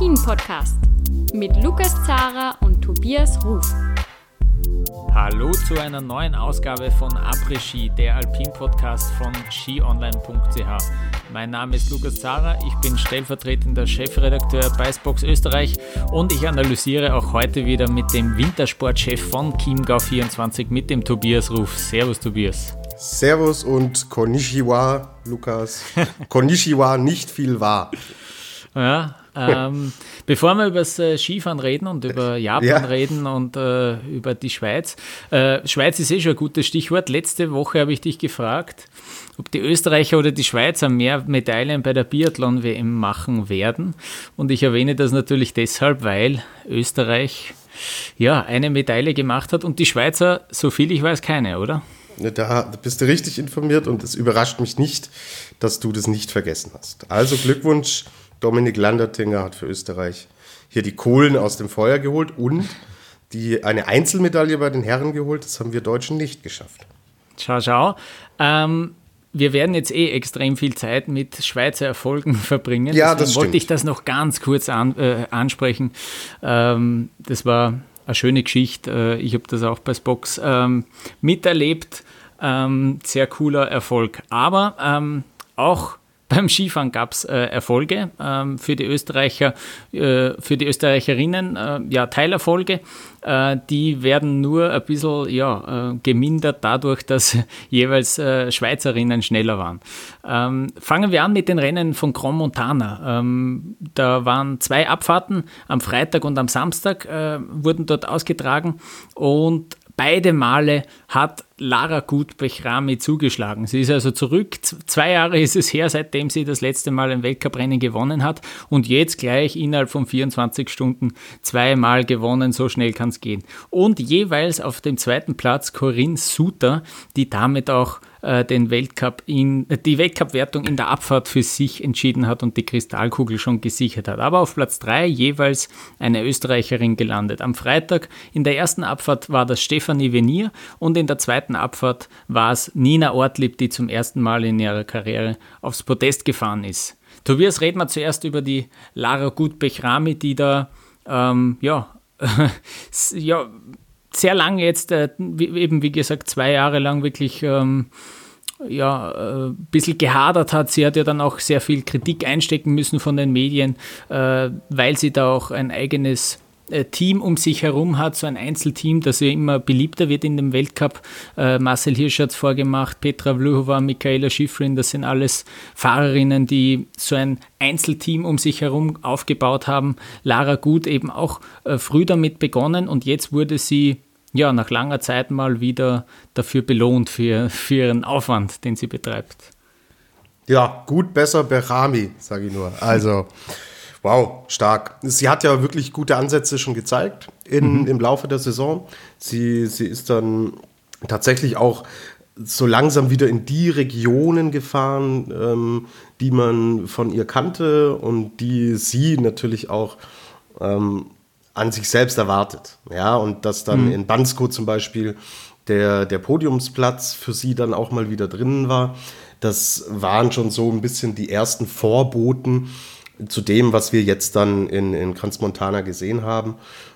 Après-Ski, der Alpin-Podcast mit Lukas Zara und Tobias Ruf. Hallo zu einer neuen Ausgabe von Après-Ski, der Alpin-Podcast von skionline.ch. Mein Name ist Lukas Zara, ich bin stellvertretender Chefredakteur bei Spox Österreich und ich analysiere auch heute wieder mit dem Wintersportchef von Chiemgau24, mit dem Tobias Ruf. Servus Tobias. Servus und Konnichiwa, Lukas. Konnichiwa, nicht viel wahr. Ja, ähm, bevor wir über das äh, Skifahren reden und über Japan ja. reden und äh, über die Schweiz. Äh, Schweiz ist eh schon ein gutes Stichwort. Letzte Woche habe ich dich gefragt, ob die Österreicher oder die Schweizer mehr Medaillen bei der Biathlon-WM machen werden. Und ich erwähne das natürlich deshalb, weil Österreich ja eine Medaille gemacht hat und die Schweizer, so viel ich weiß, keine, oder? Da bist du richtig informiert und es überrascht mich nicht, dass du das nicht vergessen hast. Also Glückwunsch, Dominik Landertinger hat für Österreich hier die Kohlen aus dem Feuer geholt und die, eine Einzelmedaille bei den Herren geholt. Das haben wir Deutschen nicht geschafft. Ciao, ciao. Ähm, wir werden jetzt eh extrem viel Zeit mit Schweizer Erfolgen verbringen. Ja, Deswegen das wollte ich das noch ganz kurz an, äh, ansprechen. Ähm, das war eine schöne Geschichte. Äh, ich habe das auch bei Spox ähm, miterlebt. Ähm, sehr cooler Erfolg. Aber ähm, auch beim Skifahren gab es äh, Erfolge ähm, für die Österreicher, äh, für die Österreicherinnen, äh, ja, Teilerfolge. Äh, die werden nur ein bisschen ja, äh, gemindert dadurch, dass jeweils äh, Schweizerinnen schneller waren. Ähm, fangen wir an mit den Rennen von Grand Montana. Ähm, da waren zwei Abfahrten am Freitag und am Samstag wurden dort ausgetragen und beide Male hat Lara Gut-Bechrami zugeschlagen. Sie ist also zurück. Zwei Jahre ist es her, seitdem sie das letzte Mal ein Weltcuprennen gewonnen hat. Und jetzt gleich innerhalb von 24 Stunden zweimal gewonnen. So schnell kann es gehen. Und jeweils auf dem zweiten Platz Corinne Suter, die damit auch äh, den Weltcup in, die Weltcup-Wertung in der Abfahrt für sich entschieden hat und die Kristallkugel schon gesichert hat. Aber auf Platz 3 jeweils eine Österreicherin gelandet. Am Freitag in der ersten Abfahrt war das Stefanie Venier und in der zweiten Abfahrt war es Nina Ortlieb, die zum ersten Mal in ihrer Karriere aufs Podest gefahren ist. Tobias, reden wir zuerst über die Lara Gut-Bechrami, die da ähm, ja, ja, sehr lange jetzt, äh, eben wie gesagt, zwei Jahre lang wirklich ähm, ja, ein äh, bisschen gehadert hat. Sie hat ja dann auch sehr viel Kritik einstecken müssen von den Medien, äh, weil sie da auch ein eigenes Team um sich herum hat, so ein Einzelteam, das ja immer beliebter wird in dem Weltcup. Äh, Marcel Hirsch hat es vorgemacht, Petra Vlhova, Michaela Schifrin, das sind alles Fahrerinnen, die so ein Einzelteam um sich herum aufgebaut haben. Lara Gut eben auch äh, früh damit begonnen und jetzt wurde sie ja nach langer Zeit mal wieder dafür belohnt, für, für ihren Aufwand, den sie betreibt. Ja, gut, besser Berami, sage ich nur. Also. Wow, stark. Sie hat ja wirklich gute Ansätze schon gezeigt in, mhm. im Laufe der Saison. Sie, sie ist dann tatsächlich auch so langsam wieder in die Regionen gefahren, ähm, die man von ihr kannte und die sie natürlich auch ähm, an sich selbst erwartet. Ja, und dass dann mhm. in Bansko zum Beispiel der, der Podiumsplatz für sie dann auch mal wieder drinnen war. Das waren schon so ein bisschen die ersten Vorboten zu dem, was wir jetzt dann in, in Kranz Montana gesehen haben.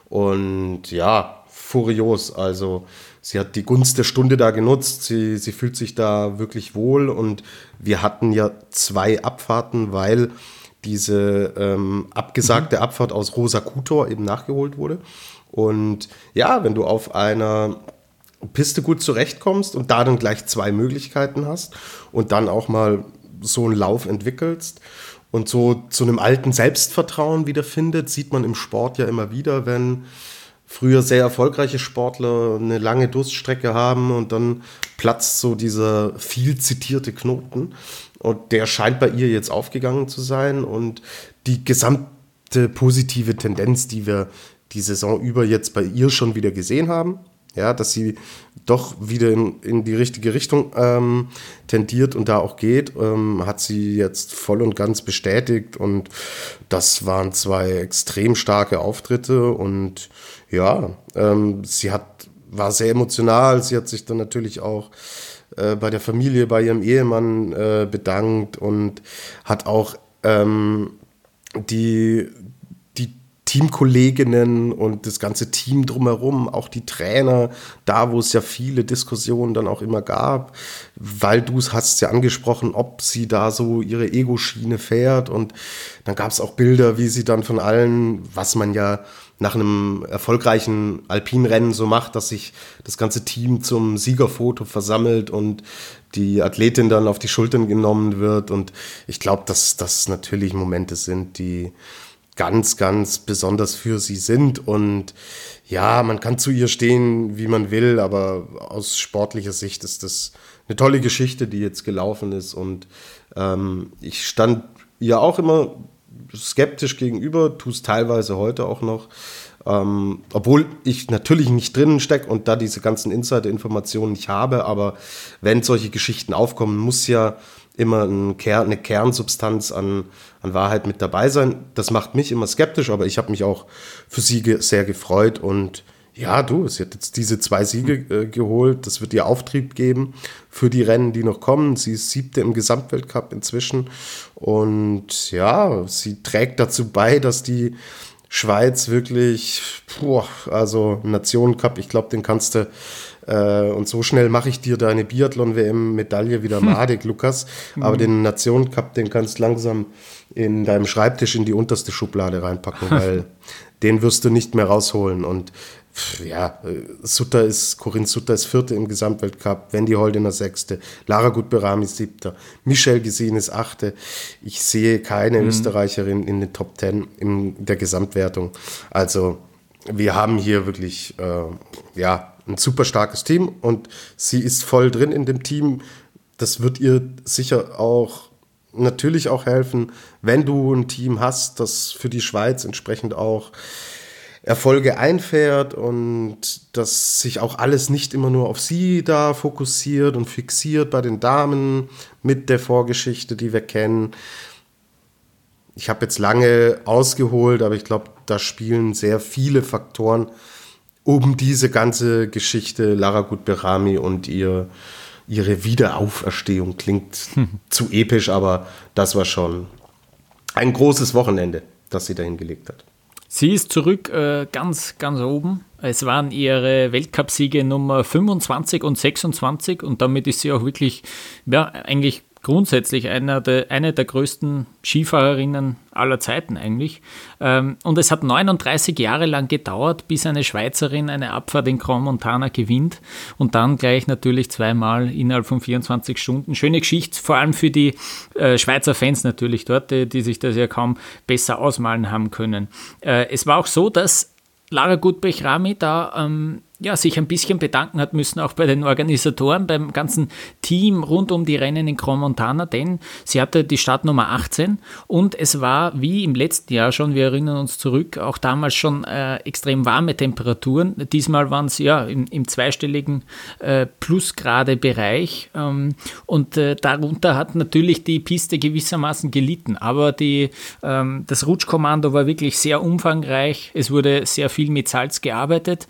Und ja, furios. Also sie hat die Gunst der Stunde da genutzt. Sie, sie fühlt sich da wirklich wohl. Und wir hatten ja zwei Abfahrten, weil diese ähm, abgesagte mhm. Abfahrt aus Rosa Kutor eben nachgeholt wurde. Und ja, wenn du auf einer Piste gut zurechtkommst und da dann gleich zwei Möglichkeiten hast und dann auch mal so einen Lauf entwickelst und so zu einem alten Selbstvertrauen wiederfindet, sieht man im Sport ja immer wieder, wenn früher sehr erfolgreiche Sportler eine lange Durststrecke haben und dann platzt so dieser viel zitierte Knoten. Und der scheint bei ihr jetzt aufgegangen zu sein. Und die gesamte positive Tendenz, die wir die Saison über jetzt bei ihr schon wieder gesehen haben, ja, dass sie doch wieder in, in die richtige Richtung ähm, tendiert und da auch geht, ähm, hat sie jetzt voll und ganz bestätigt und das waren zwei extrem starke Auftritte und ja, ähm, sie hat, war sehr emotional, sie hat sich dann natürlich auch äh, bei der Familie, bei ihrem Ehemann äh, bedankt und hat auch ähm, die, die Teamkolleginnen und das ganze Team drumherum, auch die Trainer, da wo es ja viele Diskussionen dann auch immer gab, weil du es hast ja angesprochen, ob sie da so ihre Ego-Schiene fährt und dann gab es auch Bilder, wie sie dann von allen, was man ja nach einem erfolgreichen Alpinrennen so macht, dass sich das ganze Team zum Siegerfoto versammelt und die Athletin dann auf die Schultern genommen wird. Und ich glaube, dass das natürlich Momente sind, die ganz, ganz besonders für sie sind. Und ja, man kann zu ihr stehen, wie man will, aber aus sportlicher Sicht ist das eine tolle Geschichte, die jetzt gelaufen ist. Und ähm, ich stand ihr auch immer skeptisch gegenüber, tue es teilweise heute auch noch. Ähm, obwohl ich natürlich nicht drinnen stecke und da diese ganzen Insider-Informationen nicht habe, aber wenn solche Geschichten aufkommen, muss ja immer ein Kern, eine Kernsubstanz an, an Wahrheit mit dabei sein. Das macht mich immer skeptisch, aber ich habe mich auch für sie ge sehr gefreut und ja, du, sie hat jetzt diese zwei Siege äh, geholt. Das wird ihr Auftrieb geben für die Rennen, die noch kommen. Sie ist siebte im Gesamtweltcup inzwischen. Und ja, sie trägt dazu bei, dass die Schweiz wirklich, puh, also Nationencup, ich glaube, den kannst du äh, und so schnell mache ich dir deine Biathlon-WM-Medaille wieder madig, hm. Lukas. Aber mhm. den Nationencup, den kannst du langsam in deinem Schreibtisch in die unterste Schublade reinpacken, weil den wirst du nicht mehr rausholen. Und ja, äh, Sutter ist, Corinne Sutter ist Vierte im Gesamtweltcup, Wendy Holdener Sechste, Lara Gutberami Siebter, Michelle Gesine ist Achte. Ich sehe keine mhm. Österreicherin in den Top Ten in der Gesamtwertung. Also wir haben hier wirklich äh, ja, ein super starkes Team und sie ist voll drin in dem Team. Das wird ihr sicher auch natürlich auch helfen, wenn du ein Team hast, das für die Schweiz entsprechend auch Erfolge einfährt und dass sich auch alles nicht immer nur auf sie da fokussiert und fixiert bei den Damen mit der Vorgeschichte, die wir kennen. Ich habe jetzt lange ausgeholt, aber ich glaube, da spielen sehr viele Faktoren um diese ganze Geschichte Lara Gutberami und ihr, ihre Wiederauferstehung. Klingt hm. zu episch, aber das war schon ein großes Wochenende, das sie dahin gelegt hat. Sie ist zurück äh, ganz, ganz oben. Es waren ihre Weltcupsiege Nummer 25 und 26 und damit ist sie auch wirklich, ja, eigentlich grundsätzlich einer der, eine der größten Skifahrerinnen aller Zeiten eigentlich. Ähm, und es hat 39 Jahre lang gedauert, bis eine Schweizerin eine Abfahrt in Grand Montana gewinnt und dann gleich natürlich zweimal innerhalb von 24 Stunden. Schöne Geschichte, vor allem für die äh, Schweizer Fans natürlich dort, die, die, sich das ja kaum besser ausmalen haben können. Äh, es war auch so, dass Lara Gutbrich-Rami da ähm, ja, sich ein bisschen bedanken hat müssen, auch bei den Organisatoren, beim ganzen Team rund um die Rennen in Grand Montana, denn sie hatte die Startnummer 18 und es war wie im letzten Jahr schon, wir erinnern uns zurück, auch damals schon äh, extrem warme Temperaturen. Diesmal waren es ja im, im zweistelligen äh, Plusgrade-Bereich ähm, und äh, darunter hat natürlich die Piste gewissermaßen gelitten, aber die, ähm, das Rutschkommando war wirklich sehr umfangreich, es wurde sehr viel mit Salz gearbeitet.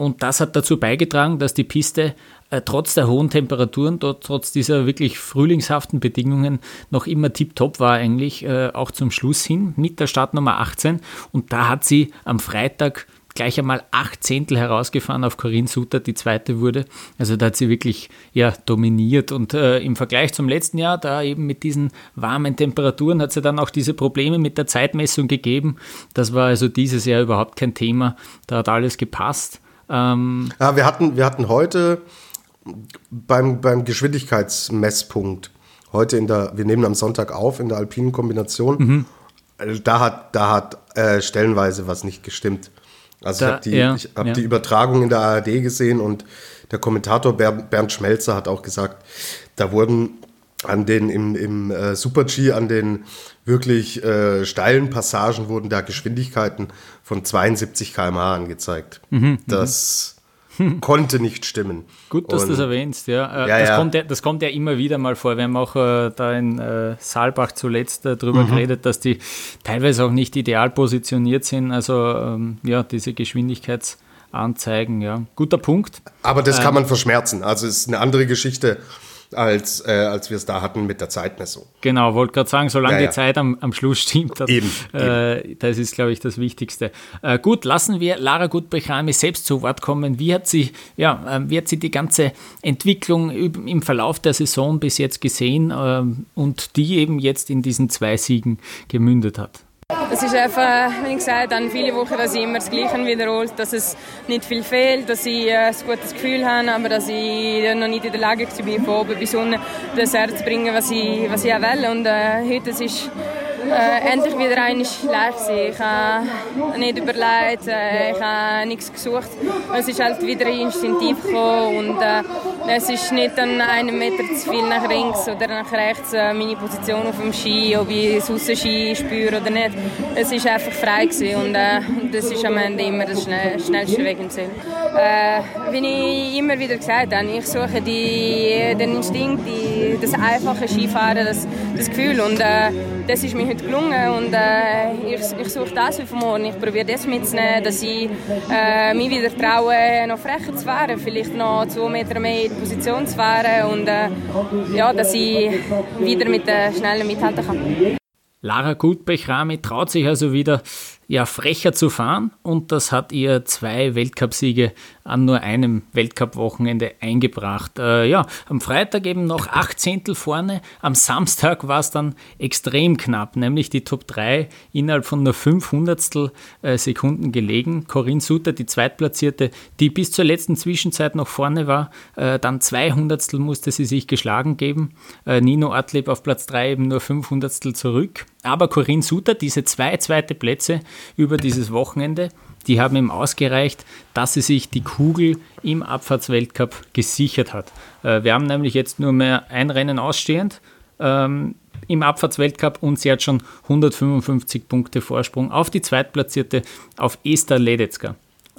Und das hat dazu beigetragen, dass die Piste äh, trotz der hohen Temperaturen, dort, trotz dieser wirklich frühlingshaften Bedingungen noch immer tiptop war eigentlich, äh, auch zum Schluss hin mit der Startnummer 18. Und da hat sie am Freitag gleich einmal acht Zehntel herausgefahren auf Corinne Suter, die zweite wurde. Also da hat sie wirklich ja, dominiert und äh, im Vergleich zum letzten Jahr, da eben mit diesen warmen Temperaturen, hat sie dann auch diese Probleme mit der Zeitmessung gegeben. Das war also dieses Jahr überhaupt kein Thema. Da hat alles gepasst. Ähm ja, wir hatten, wir hatten heute beim, beim Geschwindigkeitsmesspunkt, heute in der, wir nehmen am Sonntag auf in der alpinen Kombination, mhm. da hat, da hat äh, stellenweise was nicht gestimmt. Also da, ich habe die, ja, hab ja. die Übertragung in der ARD gesehen und der Kommentator Bernd Schmelzer hat auch gesagt, da wurden an den im, im äh, Super-G, an den wirklich äh, steilen Passagen wurden da Geschwindigkeiten von 72 km/h angezeigt. Mhm, mhm, das konnte nicht stimmen. Gut, dass du das erwähnst, ja. Äh, ja, das, ja. Kommt ja. das kommt ja immer wieder mal vor. Wir haben auch äh, da in äh, Saalbach zuletzt äh, darüber mhm. geredet, dass die teilweise auch nicht ideal positioniert sind. Also ähm, ja, diese Geschwindigkeitsanzeigen, ja. Guter Punkt. Aber das kann man verschmerzen. Also es ist eine andere Geschichte als, äh, als wir es da hatten mit der Zeitmessung. Genau, wollte gerade sagen, solange ja, ja. die Zeit am, am Schluss stimmt, das, eben, äh, eben. das ist, glaube ich, das Wichtigste. Äh, gut, lassen wir Lara Gutbechami selbst zu Wort kommen. Wie hat sie, ja, ähm, wie hat sie die ganze Entwicklung im Verlauf der Saison bis jetzt gesehen ähm, und die eben jetzt in diesen zwei Siegen gemündet hat? Es ist einfach, wie ich gesagt habe, viele Wochen, dass ich immer das Gleiche wiederholt, dass es nicht viel fehlt, dass ich äh, ein gutes Gefühl habe, aber dass ich noch nicht in der Lage war, von oben bis unten das Herz zu bringen, was ich, was ich auch will. Und äh, heute es ist äh, endlich wieder eine leicht Ich habe nicht überlegt, äh, ich habe nichts gesucht. Es ist halt wieder instinktiv gekommen und äh, es ist nicht an einem Meter zu viel nach links oder nach rechts äh, meine Position auf dem Ski, ob ich das Aussenski spüre oder nicht. Es ist einfach frei gewesen und äh, das ist am Ende immer der schnell, schnellste Weg im Ziel. Äh, wie ich immer wieder gesagt habe, ich suche die, den Instinkt, die, das einfache Skifahren, das, das Gefühl und das ist mir heute gelungen und äh, ich, ich suche das für morgen. Ich probiere das mitzunehmen, dass ich äh, mich wieder traue, noch frecher zu fahren, vielleicht noch zwei Meter mehr in die Position zu fahren und äh, ja, dass ich wieder mit den Schnellen mithalten kann. Lara Gutbech-Rami traut sich also wieder ja, frecher zu fahren und das hat ihr zwei Weltcupsiege an nur einem Weltcup-Wochenende eingebracht. Äh, ja, am Freitag eben noch acht Zehntel vorne, am Samstag war es dann extrem knapp, nämlich die Top 3 innerhalb von nur 500 äh, Sekunden gelegen. Corinne Suter, die Zweitplatzierte, die bis zur letzten Zwischenzeit noch vorne war, äh, dann 200 musste sie sich geschlagen geben. Äh, Nino Adleb auf Platz 3 eben nur 500 zurück. Aber Corinne Suter, diese zwei zweite Plätze über dieses Wochenende, die haben ihm ausgereicht, dass sie sich die Kugel im Abfahrtsweltcup gesichert hat. Äh, wir haben nämlich jetzt nur mehr ein Rennen ausstehend ähm, im Abfahrtsweltcup und sie hat schon 155 Punkte Vorsprung auf die Zweitplatzierte, auf Esther Ledetzka.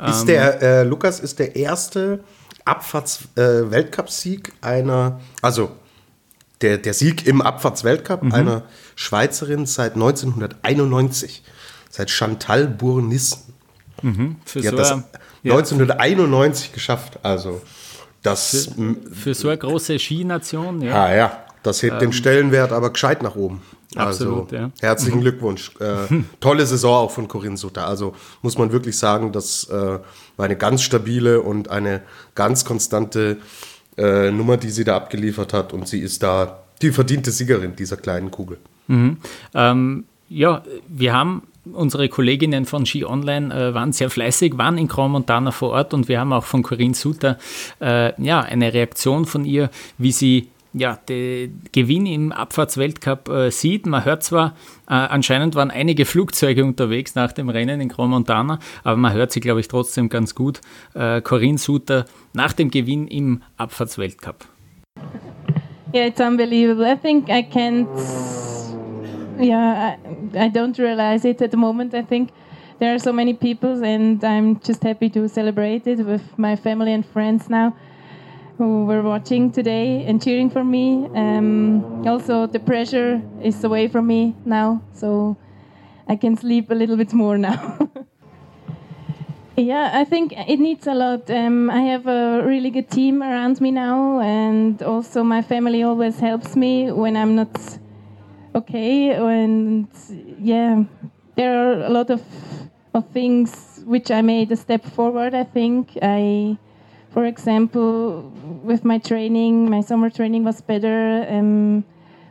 Ist der, äh, Lukas, ist der erste Abfahrtsweltcup-Sieg äh, einer, also der, der Sieg im Abfahrtsweltcup mhm. einer Schweizerin seit 1991, seit Chantal Bournissen. Mhm. Die hat so das 1991 ja. geschafft. Also das für, für, so eine große Skination, ja. Ah ja, das hebt ähm, den Stellenwert aber gescheit nach oben. Absolut, also, ja. Herzlichen mhm. Glückwunsch. Äh, tolle Saison auch von Corinne Sutter. Also muss man wirklich sagen, das äh, war eine ganz stabile und eine ganz konstante äh, Nummer, die sie da abgeliefert hat. Und sie ist da die verdiente Siegerin dieser kleinen Kugel. Mhm. Ähm, ja, wir haben unsere Kolleginnen von Ski Online äh, waren sehr fleißig, waren in Grand vor Ort und wir haben auch von Corinne Suter äh, ja, eine Reaktion von ihr, wie sie ja, den Gewinn im Abfahrtsweltcup äh, sieht. Man hört zwar, äh, anscheinend waren einige Flugzeuge unterwegs nach dem Rennen in Grand aber man hört sie, glaube ich, trotzdem ganz gut. Äh, Corinne Suter nach dem Gewinn im Abfahrtsweltcup. Yeah, it's unbelievable. I think I can't. Yeah, I, I don't realize it at the moment. I think there are so many people, and I'm just happy to celebrate it with my family and friends now who were watching today and cheering for me. Um, also, the pressure is away from me now, so I can sleep a little bit more now. Yeah, I think it needs a lot. Um, I have a really good team around me now, and also my family always helps me when I'm not okay. And yeah, there are a lot of of things which I made a step forward. I think I, for example, with my training, my summer training was better. Um,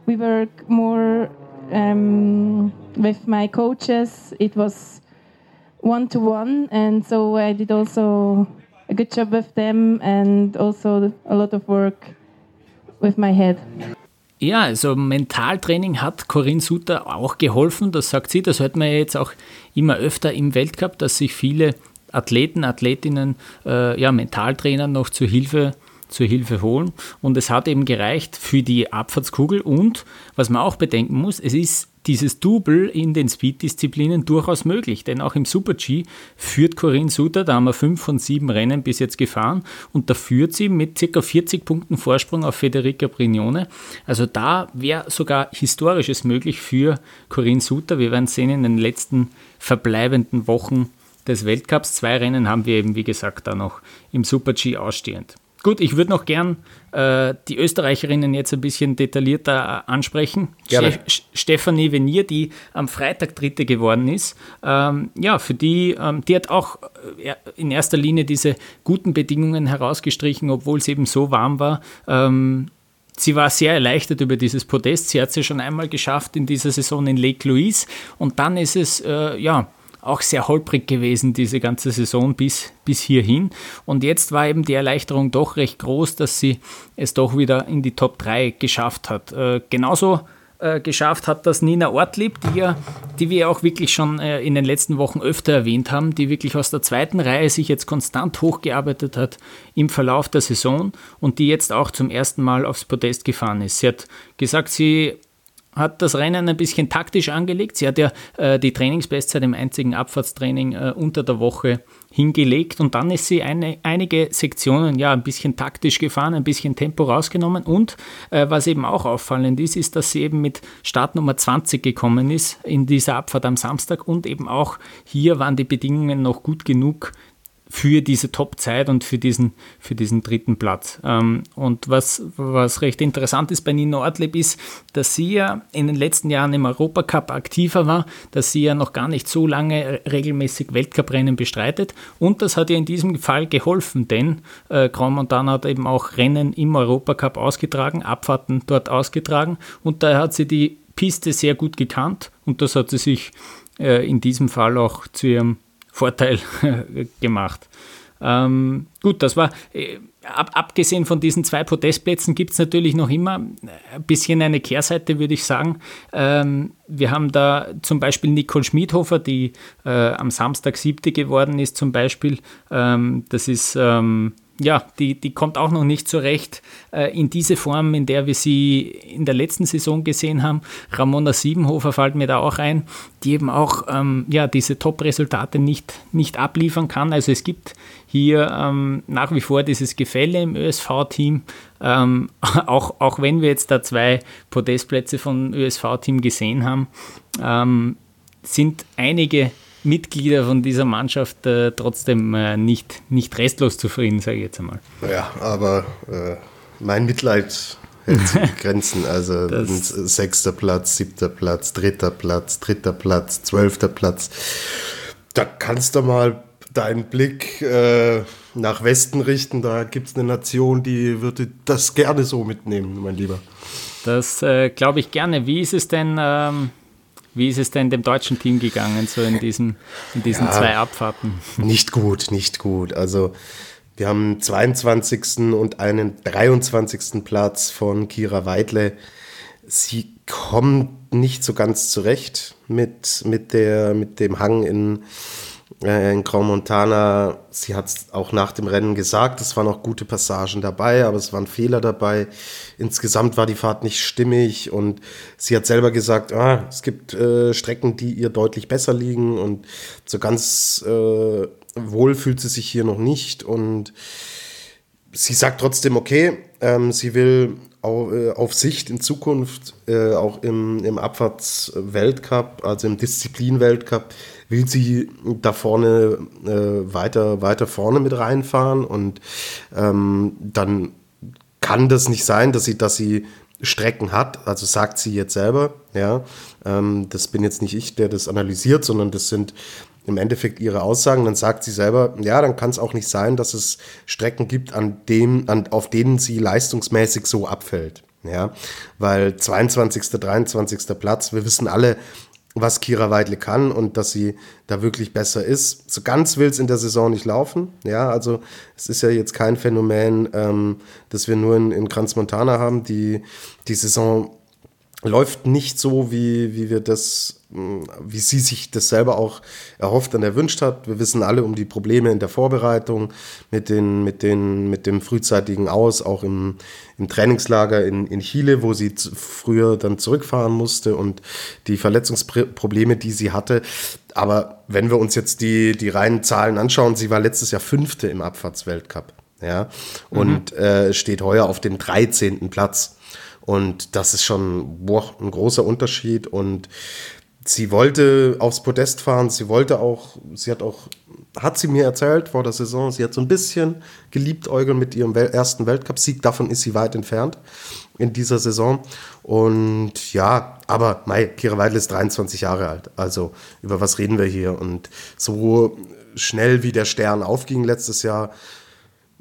we work more um, with my coaches. It was one to one, and so I did also a good job with them and also a lot of work with my head. Ja, also Mentaltraining hat Corinne Suter auch geholfen, das sagt sie. Das hört man ja jetzt auch immer öfter im Weltcup, dass sich viele Athleten, Athletinnen, äh, ja, Mentaltrainer noch zur Hilfe zur Hilfe holen. Und es hat eben gereicht für die Abfahrtskugel. Und was man auch bedenken muss, es ist dieses Double in den Speed-Disziplinen durchaus möglich, denn auch im Super-G führt Corinne Suter, da haben wir fünf von sieben Rennen bis jetzt gefahren und da führt sie mit ca. 40 Punkten Vorsprung auf Federica Brignone. Also da wäre sogar Historisches möglich für Corinne Suter. Wir werden sehen in den letzten verbleibenden Wochen des Weltcups. Zwei Rennen haben wir eben, wie gesagt, da noch im Super-G ausstehend. Gut, ich würde noch gern äh, die Österreicherinnen jetzt ein bisschen detaillierter äh, ansprechen. Gerne. Ste Stefanie Venier, die am Freitag Dritte geworden ist. Ähm, ja, für die, ähm, die hat auch äh, in erster Linie diese guten Bedingungen herausgestrichen, obwohl es eben so warm war. Ähm, sie war sehr erleichtert über dieses Podest. Sie hat es ja schon einmal geschafft in dieser Saison in Lake Louise. Und dann ist es, äh, ja, auch sehr holprig gewesen, diese ganze Saison bis, bis hierhin. Und jetzt war eben die Erleichterung doch recht groß, dass sie es doch wieder in die Top 3 geschafft hat. Äh, genauso äh, geschafft hat das Nina Ortlieb, die, ja, die wir auch wirklich schon äh, in den letzten Wochen öfter erwähnt haben, die wirklich aus der zweiten Reihe sich jetzt konstant hochgearbeitet hat im Verlauf der Saison und die jetzt auch zum ersten Mal aufs Podest gefahren ist. Sie hat gesagt, sie hat das Rennen ein bisschen taktisch angelegt. Sie hat ja äh, die Trainingsbestzeit im einzigen Abfahrtstraining äh, unter der Woche hingelegt und dann ist sie eine, einige Sektionen ja ein bisschen taktisch gefahren, ein bisschen Tempo rausgenommen und äh, was eben auch auffallend ist, ist, dass sie eben mit Startnummer 20 gekommen ist in dieser Abfahrt am Samstag und eben auch hier waren die Bedingungen noch gut genug, für diese Top-Zeit und für diesen, für diesen dritten Platz. Ähm, und was, was recht interessant ist bei Nino Ortlieb ist, dass sie ja in den letzten Jahren im Europacup aktiver war, dass sie ja noch gar nicht so lange regelmäßig Weltcuprennen bestreitet. Und das hat ihr in diesem Fall geholfen, denn äh, Grand Montana hat eben auch Rennen im Europacup ausgetragen, Abfahrten dort ausgetragen. Und daher hat sie die Piste sehr gut gekannt. Und das hat sie sich äh, in diesem Fall auch zu ihrem Vorteil gemacht. Ähm, gut, das war, äh, ab, abgesehen von diesen zwei Podestplätzen gibt es natürlich noch immer ein bisschen eine Kehrseite, würde ich sagen. Ähm, wir haben da zum Beispiel Nicole Schmidhofer, die äh, am Samstag siebte geworden ist, zum Beispiel. Ähm, das ist ähm, ja, die, die kommt auch noch nicht zurecht äh, in diese Form, in der wir sie in der letzten Saison gesehen haben. Ramona Siebenhofer fällt mir da auch ein, die eben auch ähm, ja, diese Top-Resultate nicht, nicht abliefern kann. Also es gibt hier ähm, nach wie vor dieses Gefälle im ÖSV-Team, ähm, auch, auch wenn wir jetzt da zwei Podestplätze vom ÖSV-Team gesehen haben, ähm, sind einige Mitglieder von dieser Mannschaft äh, trotzdem äh, nicht, nicht restlos zufrieden, sage ich jetzt einmal. Ja, aber äh, mein Mitleid hält Grenzen. Also sechster Platz, siebter Platz, dritter Platz, dritter Platz, zwölfter Platz. Da kannst du mal deinen Blick äh, nach Westen richten. Da gibt es eine Nation, die würde das gerne so mitnehmen, mein Lieber. Das äh, glaube ich gerne. Wie ist es denn? Ähm wie ist es denn dem deutschen Team gegangen, so in diesen, in diesen ja, zwei Abfahrten? Nicht gut, nicht gut. Also wir haben einen 22. und einen 23. Platz von Kira Weidle. Sie kommt nicht so ganz zurecht mit, mit, der, mit dem Hang in, in Grand Montana. Sie hat es auch nach dem Rennen gesagt, es waren auch gute Passagen dabei, aber es waren Fehler dabei. Insgesamt war die Fahrt nicht stimmig und sie hat selber gesagt, ah, es gibt äh, Strecken, die ihr deutlich besser liegen und so ganz äh, wohl fühlt sie sich hier noch nicht und sie sagt trotzdem, okay, ähm, sie will auf, äh, auf Sicht in Zukunft äh, auch im, im Abfahrtsweltcup, also im Disziplin-Weltcup, will sie da vorne äh, weiter, weiter vorne mit reinfahren und ähm, dann kann das nicht sein, dass sie, dass sie Strecken hat, also sagt sie jetzt selber, ja, ähm, das bin jetzt nicht ich, der das analysiert, sondern das sind im Endeffekt ihre Aussagen, dann sagt sie selber, ja, dann kann es auch nicht sein, dass es Strecken gibt, an dem, an, auf denen sie leistungsmäßig so abfällt. Ja, weil 22., 23. Platz, wir wissen alle, was Kira Weidle kann und dass sie da wirklich besser ist. So ganz will es in der Saison nicht laufen. Ja, also es ist ja jetzt kein Phänomen, ähm, das wir nur in, in Kranz Montana haben. Die, die Saison läuft nicht so, wie, wie wir das wie sie sich das selber auch erhofft und erwünscht hat. Wir wissen alle um die Probleme in der Vorbereitung mit, den, mit, den, mit dem frühzeitigen Aus, auch im, im Trainingslager in, in Chile, wo sie früher dann zurückfahren musste und die Verletzungsprobleme, die sie hatte. Aber wenn wir uns jetzt die, die reinen Zahlen anschauen, sie war letztes Jahr Fünfte im Abfahrtsweltcup. Ja, und mhm. äh, steht heuer auf dem 13. Platz. Und das ist schon boah, ein großer Unterschied. Und sie wollte aufs Podest fahren, sie wollte auch, sie hat auch, hat sie mir erzählt vor der Saison, sie hat so ein bisschen geliebt Eugen mit ihrem ersten Weltcupsieg, davon ist sie weit entfernt in dieser Saison. Und ja, aber Mai, Kira Weidel ist 23 Jahre alt. Also über was reden wir hier? Und so schnell wie der Stern aufging letztes Jahr,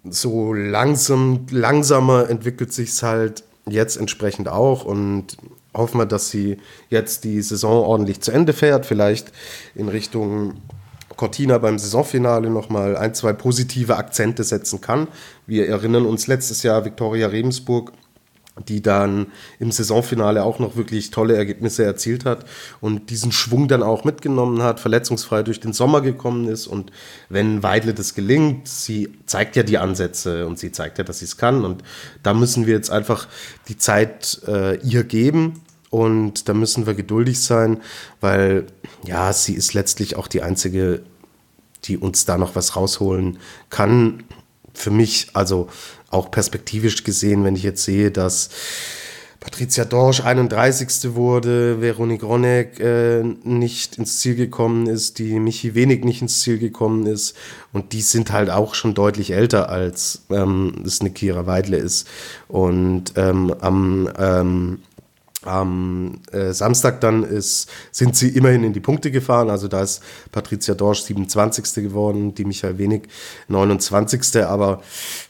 so langsam, langsamer entwickelt sich es halt jetzt entsprechend auch. Und hoffen wir, dass sie jetzt die Saison ordentlich zu Ende fährt. Vielleicht in Richtung Cortina beim Saisonfinale nochmal ein, zwei positive Akzente setzen kann. Wir erinnern uns letztes Jahr Viktoria Regensburg die dann im Saisonfinale auch noch wirklich tolle Ergebnisse erzielt hat und diesen Schwung dann auch mitgenommen hat, verletzungsfrei durch den Sommer gekommen ist. Und wenn Weidle das gelingt, sie zeigt ja die Ansätze und sie zeigt ja, dass sie es kann. Und da müssen wir jetzt einfach die Zeit äh, ihr geben. Und da müssen wir geduldig sein, weil ja, sie ist letztlich auch die einzige, die uns da noch was rausholen kann. Für mich, also auch perspektivisch gesehen, wenn ich jetzt sehe, dass Patricia Dorsch 31. wurde, Veronique Ronek äh, nicht ins Ziel gekommen ist, die Michi Wenig nicht ins Ziel gekommen ist und die sind halt auch schon deutlich älter als ähm, es eine Kira Weidle ist und ähm, am ähm, am äh, Samstag dann ist, sind sie immerhin in die Punkte gefahren. Also da ist Patricia Dorsch 27. geworden, die Michael Wenig 29. Aber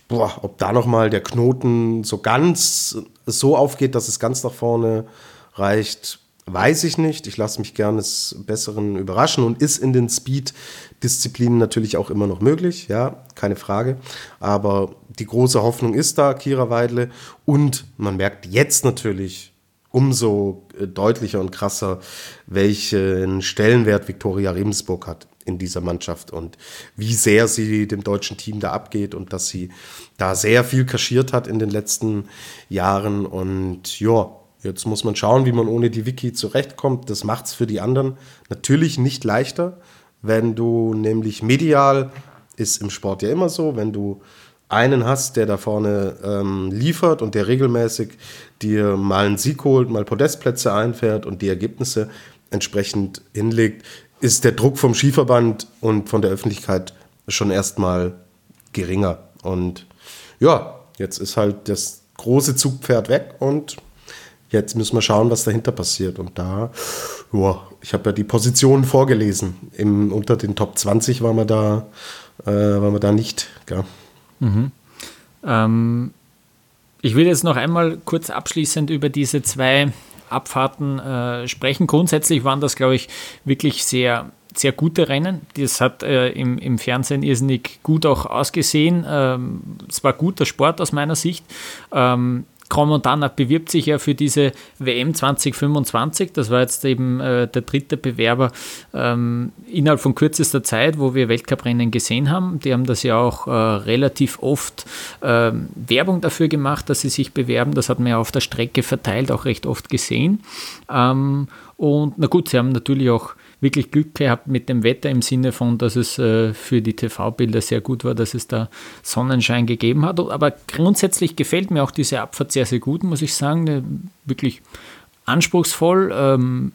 boah, ob da nochmal der Knoten so ganz so aufgeht, dass es ganz nach vorne reicht, weiß ich nicht. Ich lasse mich gerne des Besseren überraschen und ist in den Speed-Disziplinen natürlich auch immer noch möglich, ja, keine Frage. Aber die große Hoffnung ist da, Kira Weidle. Und man merkt jetzt natürlich, umso äh, deutlicher und krasser, welchen Stellenwert Viktoria Rebensburg hat in dieser Mannschaft und wie sehr sie dem deutschen Team da abgeht und dass sie da sehr viel kaschiert hat in den letzten Jahren. Und ja, jetzt muss man schauen, wie man ohne die Wiki zurechtkommt. Das macht es für die anderen natürlich nicht leichter, wenn du nämlich medial, ist im Sport ja immer so, wenn du einen hast, der da vorne ähm, liefert und der regelmäßig dir mal einen Sieg holt, mal Podestplätze einfährt und die Ergebnisse entsprechend hinlegt, ist der Druck vom Skiverband und von der Öffentlichkeit schon erstmal geringer. Und ja, jetzt ist halt das große Zugpferd weg und jetzt müssen wir schauen, was dahinter passiert. Und da, ja, ich habe ja die Positionen vorgelesen. Im, unter den Top 20 waren wir da, äh, waren wir da nicht. Gell? Mhm. Ähm, ich will jetzt noch einmal kurz abschließend über diese zwei Abfahrten äh, sprechen. Grundsätzlich waren das, glaube ich, wirklich sehr, sehr gute Rennen. Das hat äh, im, im Fernsehen irrsinnig gut auch ausgesehen. Ähm, es war guter Sport aus meiner Sicht. Ähm, Montana bewirbt sich ja für diese WM 2025. Das war jetzt eben äh, der dritte Bewerber ähm, innerhalb von kürzester Zeit, wo wir Weltcuprennen gesehen haben. Die haben das ja auch äh, relativ oft äh, Werbung dafür gemacht, dass sie sich bewerben. Das hat man ja auf der Strecke verteilt auch recht oft gesehen. Ähm, und na gut, sie haben natürlich auch wirklich Glück gehabt mit dem Wetter im Sinne von, dass es äh, für die TV-Bilder sehr gut war, dass es da Sonnenschein gegeben hat. Aber grundsätzlich gefällt mir auch diese Abfahrt sehr, sehr gut, muss ich sagen. Wirklich anspruchsvoll. Ähm,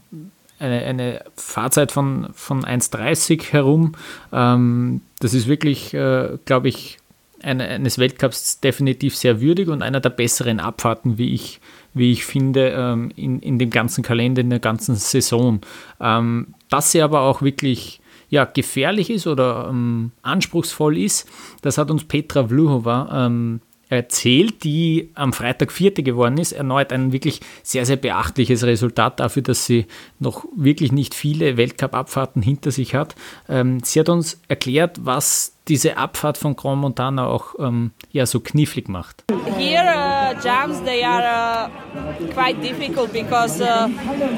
eine, eine, Fahrzeit von, von 1,30 herum. Ähm, das ist wirklich, äh, glaube ich, eine, eines Weltcups definitiv sehr würdig und einer der besseren Abfahrten, wie ich, wie ich finde, ähm, in, in dem ganzen Kalender, in der ganzen Saison. Ähm, dass sie aber auch wirklich ja, gefährlich ist oder ähm, anspruchsvoll ist, das hat uns Petra Vluhova ähm, erzählt, die am Freitag Vierte geworden ist. Erneut ein wirklich sehr, sehr beachtliches Resultat dafür, dass sie noch wirklich nicht viele Weltcup-Abfahrten hinter sich hat. Ähm, sie hat uns erklärt, was diese Abfahrt von Grand Montana auch ähm, ja, so knifflig macht. Here uh, jumps they are uh, quite difficult because uh,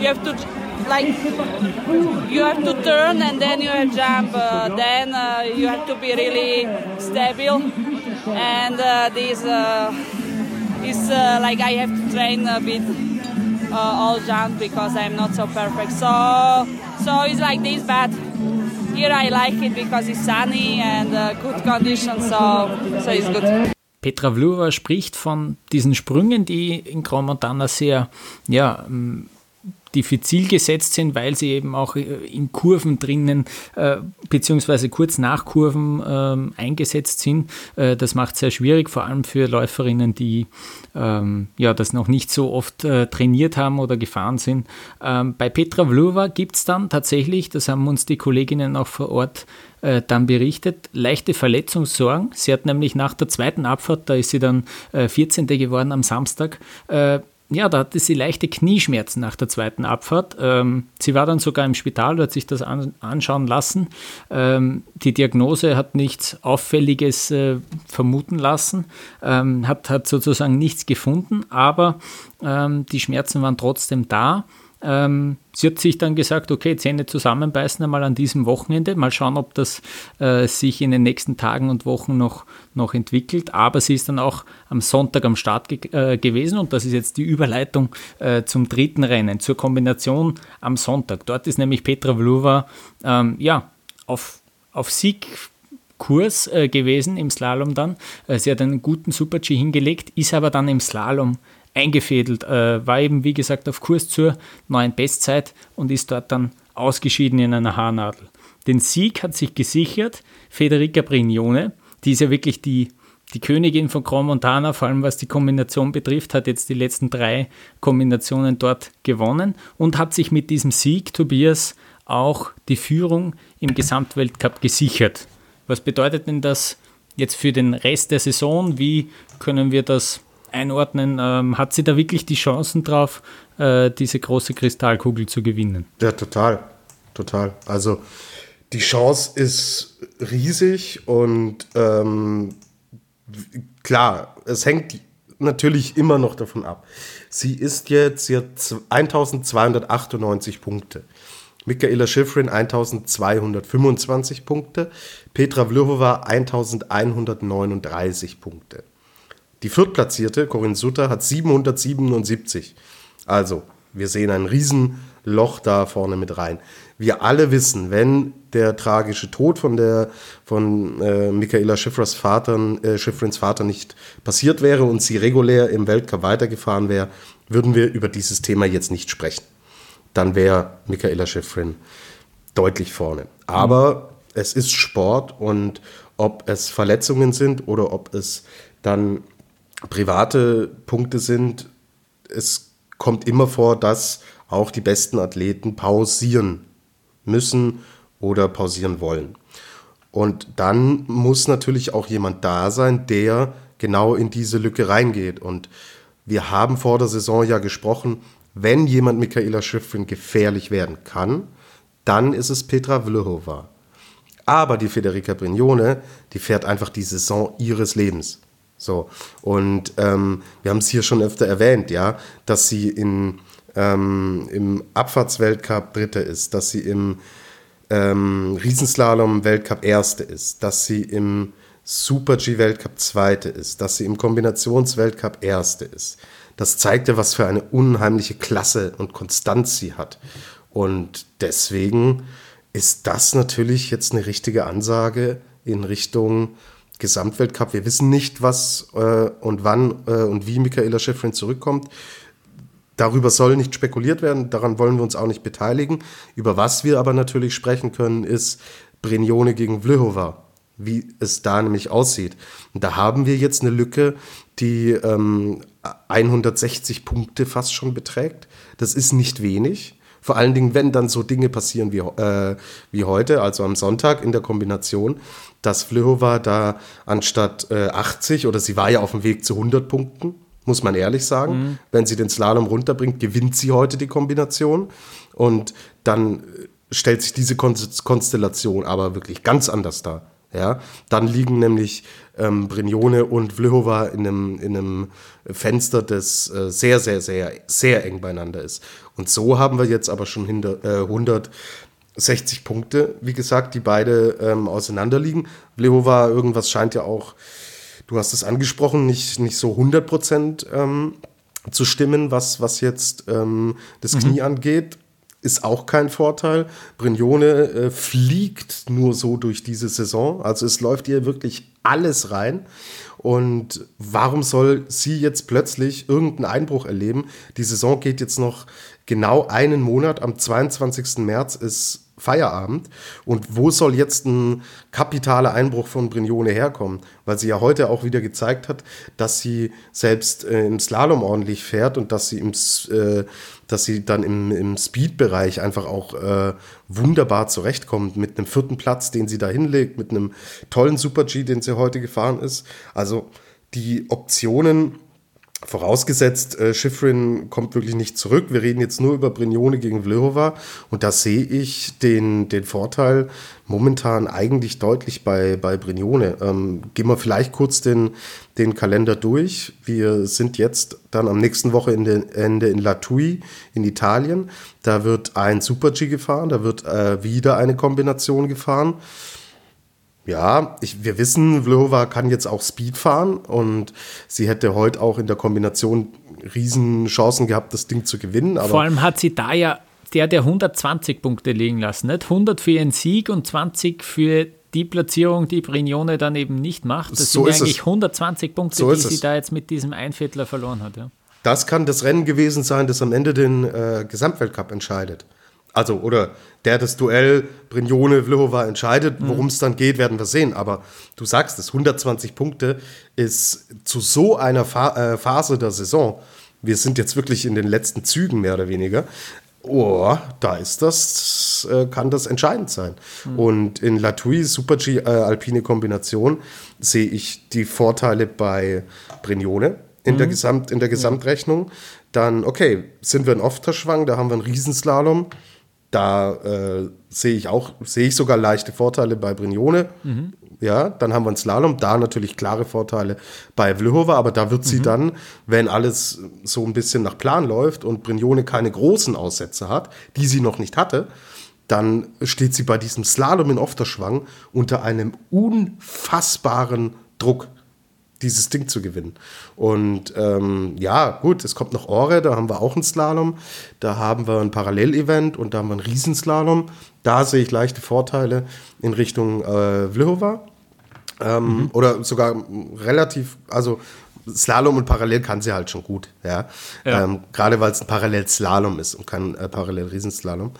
you have to like you have to turn and then you have jump. Uh, then uh, you have to be really stable, and uh, this uh, is uh, like I have to train a bit uh, all jump because I'm not so perfect. So so it's like this, but here I like it because it's sunny and good conditions. So so it's good. Petra Vlura spricht von diesen Sprüngen, die in Grand Montana sehr ja, diffizil gesetzt sind, weil sie eben auch äh, in Kurven drinnen äh, beziehungsweise kurz nach Kurven ähm, eingesetzt sind. Äh, das macht es sehr schwierig, vor allem für Läuferinnen, die ähm, ja, das noch nicht so oft äh, trainiert haben oder gefahren sind. Ähm, bei Petra Vlhova gibt es dann tatsächlich, das haben uns die Kolleginnen auch vor Ort äh, dann berichtet, leichte Verletzungssorgen. Sie hat nämlich nach der zweiten Abfahrt, da ist sie dann äh, 14. geworden am Samstag, äh, ja, da hatte sie leichte Knieschmerzen nach der zweiten Abfahrt. Ähm, sie war dann sogar im Spital, hat sich das an, anschauen lassen. Ähm, die Diagnose hat nichts Auffälliges äh, vermuten lassen, ähm, hat, hat sozusagen nichts gefunden, aber ähm, die Schmerzen waren trotzdem da. Ähm, sie hat sich dann gesagt, okay, Zähne zusammenbeißen einmal an diesem Wochenende, mal schauen, ob das äh, sich in den nächsten Tagen und Wochen noch, noch entwickelt. Aber sie ist dann auch am Sonntag am Start ge äh, gewesen und das ist jetzt die Überleitung äh, zum dritten Rennen, zur Kombination am Sonntag. Dort ist nämlich Petra Vlhova ähm, ja, auf, auf Sieg Kurs äh, gewesen im Slalom dann. Äh, sie hat einen guten Super-G hingelegt, ist aber dann im Slalom eingefädelt, äh, war eben wie gesagt auf Kurs zur neuen Bestzeit und ist dort dann ausgeschieden in einer Haarnadel. Den Sieg hat sich gesichert Federica Brignone, die ist ja wirklich die, die Königin von Grand Montana, vor allem was die Kombination betrifft, hat jetzt die letzten drei Kombinationen dort gewonnen und hat sich mit diesem Sieg, Tobias, auch die Führung im Gesamtweltcup gesichert. Was bedeutet denn das jetzt für den Rest der Saison? Wie können wir das einordnen. Ähm, hat sie da wirklich die Chancen drauf, äh, diese große Kristallkugel zu gewinnen? Ja, total. Total. Also die Chance ist riesig und ähm, klar, es hängt natürlich immer noch davon ab. Sie ist jetzt, sie hat 1298 Punkte. Michaela Schifrin 1225 Punkte, Petra Vlhova 1139 Punkte. Die viertplatzierte, Corinne Sutter, hat 777. Also, wir sehen ein Riesenloch da vorne mit rein. Wir alle wissen, wenn der tragische Tod von, der, von äh, Michaela Schiffrins Vater, äh, Schiffrins Vater nicht passiert wäre und sie regulär im Weltcup weitergefahren wäre, würden wir über dieses Thema jetzt nicht sprechen. Dann wäre Michaela Schiffrin deutlich vorne. Aber es ist Sport und ob es Verletzungen sind oder ob es dann private Punkte sind, es kommt immer vor, dass auch die besten Athleten pausieren müssen oder pausieren wollen. Und dann muss natürlich auch jemand da sein, der genau in diese Lücke reingeht. Und wir haben vor der Saison ja gesprochen, wenn jemand Michaela Schiffrin gefährlich werden kann, dann ist es Petra Vlhova. Aber die Federica Brignone, die fährt einfach die Saison ihres Lebens. So, und ähm, wir haben es hier schon öfter erwähnt, ja, dass sie in, ähm, im Abfahrtsweltcup Dritte ist, dass sie im ähm, Riesenslalom-Weltcup Erste ist, dass sie im Super-G-Weltcup Zweite ist, dass sie im Kombinationsweltcup Erste ist. Das zeigt ja, was für eine unheimliche Klasse und Konstanz sie hat. Und deswegen ist das natürlich jetzt eine richtige Ansage in Richtung Gesamtweltcup. Wir wissen nicht, was äh, und wann äh, und wie Michaela Schifrin zurückkommt. Darüber soll nicht spekuliert werden, daran wollen wir uns auch nicht beteiligen. Über was wir aber natürlich sprechen können, ist Brignone gegen Vlhova, wie es da nämlich aussieht. Und da haben wir jetzt eine Lücke, die ähm, 160 Punkte fast schon beträgt. Das ist nicht wenig. Vor allen Dingen, wenn dann so Dinge passieren wie, äh, wie heute, also am Sonntag in der Kombination, dass Vlhova da anstatt äh, 80 oder sie war ja auf dem Weg zu 100 Punkten, muss man ehrlich sagen. Mhm. Wenn sie den Slalom runterbringt, gewinnt sie heute die Kombination. Und dann äh, stellt sich diese Konstellation aber wirklich ganz anders dar. Ja, dann liegen nämlich ähm, Brignone und Vlhova in einem, in einem Fenster, das äh, sehr, sehr, sehr, sehr eng beieinander ist. Und so haben wir jetzt aber schon hinter, äh, 160 Punkte, wie gesagt, die beide ähm, auseinanderliegen. Vlhova, irgendwas scheint ja auch, du hast es angesprochen, nicht, nicht so 100 Prozent ähm, zu stimmen, was, was jetzt ähm, das mhm. Knie angeht ist auch kein Vorteil. Brignone äh, fliegt nur so durch diese Saison. Also es läuft ihr wirklich alles rein. Und warum soll sie jetzt plötzlich irgendeinen Einbruch erleben? Die Saison geht jetzt noch genau einen Monat, am 22. März ist Feierabend. Und wo soll jetzt ein kapitaler Einbruch von Brignone herkommen? Weil sie ja heute auch wieder gezeigt hat, dass sie selbst äh, im Slalom ordentlich fährt und dass sie, im, äh, dass sie dann im, im Speed-Bereich einfach auch äh, wunderbar zurechtkommt mit einem vierten Platz, den sie da hinlegt, mit einem tollen Super-G, den sie heute gefahren ist. Also die Optionen Vorausgesetzt, äh, Schifrin kommt wirklich nicht zurück. Wir reden jetzt nur über Brignone gegen Vlhova. Und da sehe ich den, den Vorteil momentan eigentlich deutlich bei, bei Brignone. Ähm, gehen wir vielleicht kurz den, den Kalender durch. Wir sind jetzt dann am nächsten Wochenende in Latui in Italien. Da wird ein Super-G gefahren, da wird äh, wieder eine Kombination gefahren. Ja, ich, wir wissen, Vlhova kann jetzt auch Speed fahren und sie hätte heute auch in der Kombination riesen Chancen gehabt, das Ding zu gewinnen. Vor allem hat sie da ja der, der 120 Punkte liegen lassen. Nicht? 100 für ihren Sieg und 20 für die Platzierung, die Brignone dann eben nicht macht. Das so sind eigentlich es. 120 Punkte, so die sie da jetzt mit diesem Einviertler verloren hat. Ja. Das kann das Rennen gewesen sein, das am Ende den äh, Gesamtweltcup entscheidet. Also, oder der das Duell Brignone-Vlhova entscheidet. Mhm. Worum es dann geht, werden wir sehen. Aber du sagst es, 120 Punkte ist zu so einer Fa äh, Phase der Saison. Wir sind jetzt wirklich in den letzten Zügen mehr oder weniger. Oh, da ist das, äh, kann das entscheidend sein. Mhm. Und in Latui, Super G, äh, alpine Kombination, sehe ich die Vorteile bei Brignone in, mhm. der, Gesamt, in der Gesamtrechnung. Dann, okay, sind wir in Ofterschwang, da haben wir einen Riesenslalom da äh, sehe ich auch, sehe ich sogar leichte Vorteile bei Brignone. Mhm. Ja, dann haben wir einen Slalom, da natürlich klare Vorteile bei Vlhova, aber da wird sie mhm. dann, wenn alles so ein bisschen nach Plan läuft und Brignone keine großen Aussätze hat, die sie noch nicht hatte, dann steht sie bei diesem Slalom in Ofterschwang unter einem unfassbaren Druck dieses Ding zu gewinnen. Und ähm, ja, gut, es kommt noch Ore, da haben wir auch einen Slalom, da haben wir ein Parallelevent und da haben wir einen Riesenslalom. Da sehe ich leichte Vorteile in Richtung äh, Vlhova. Ähm, mhm. Oder sogar relativ, also Slalom und Parallel kann sie halt schon gut, ja. ja. Ähm, Gerade weil es ein Parallelslalom ist und kein äh, Parallel-Riesenslalom.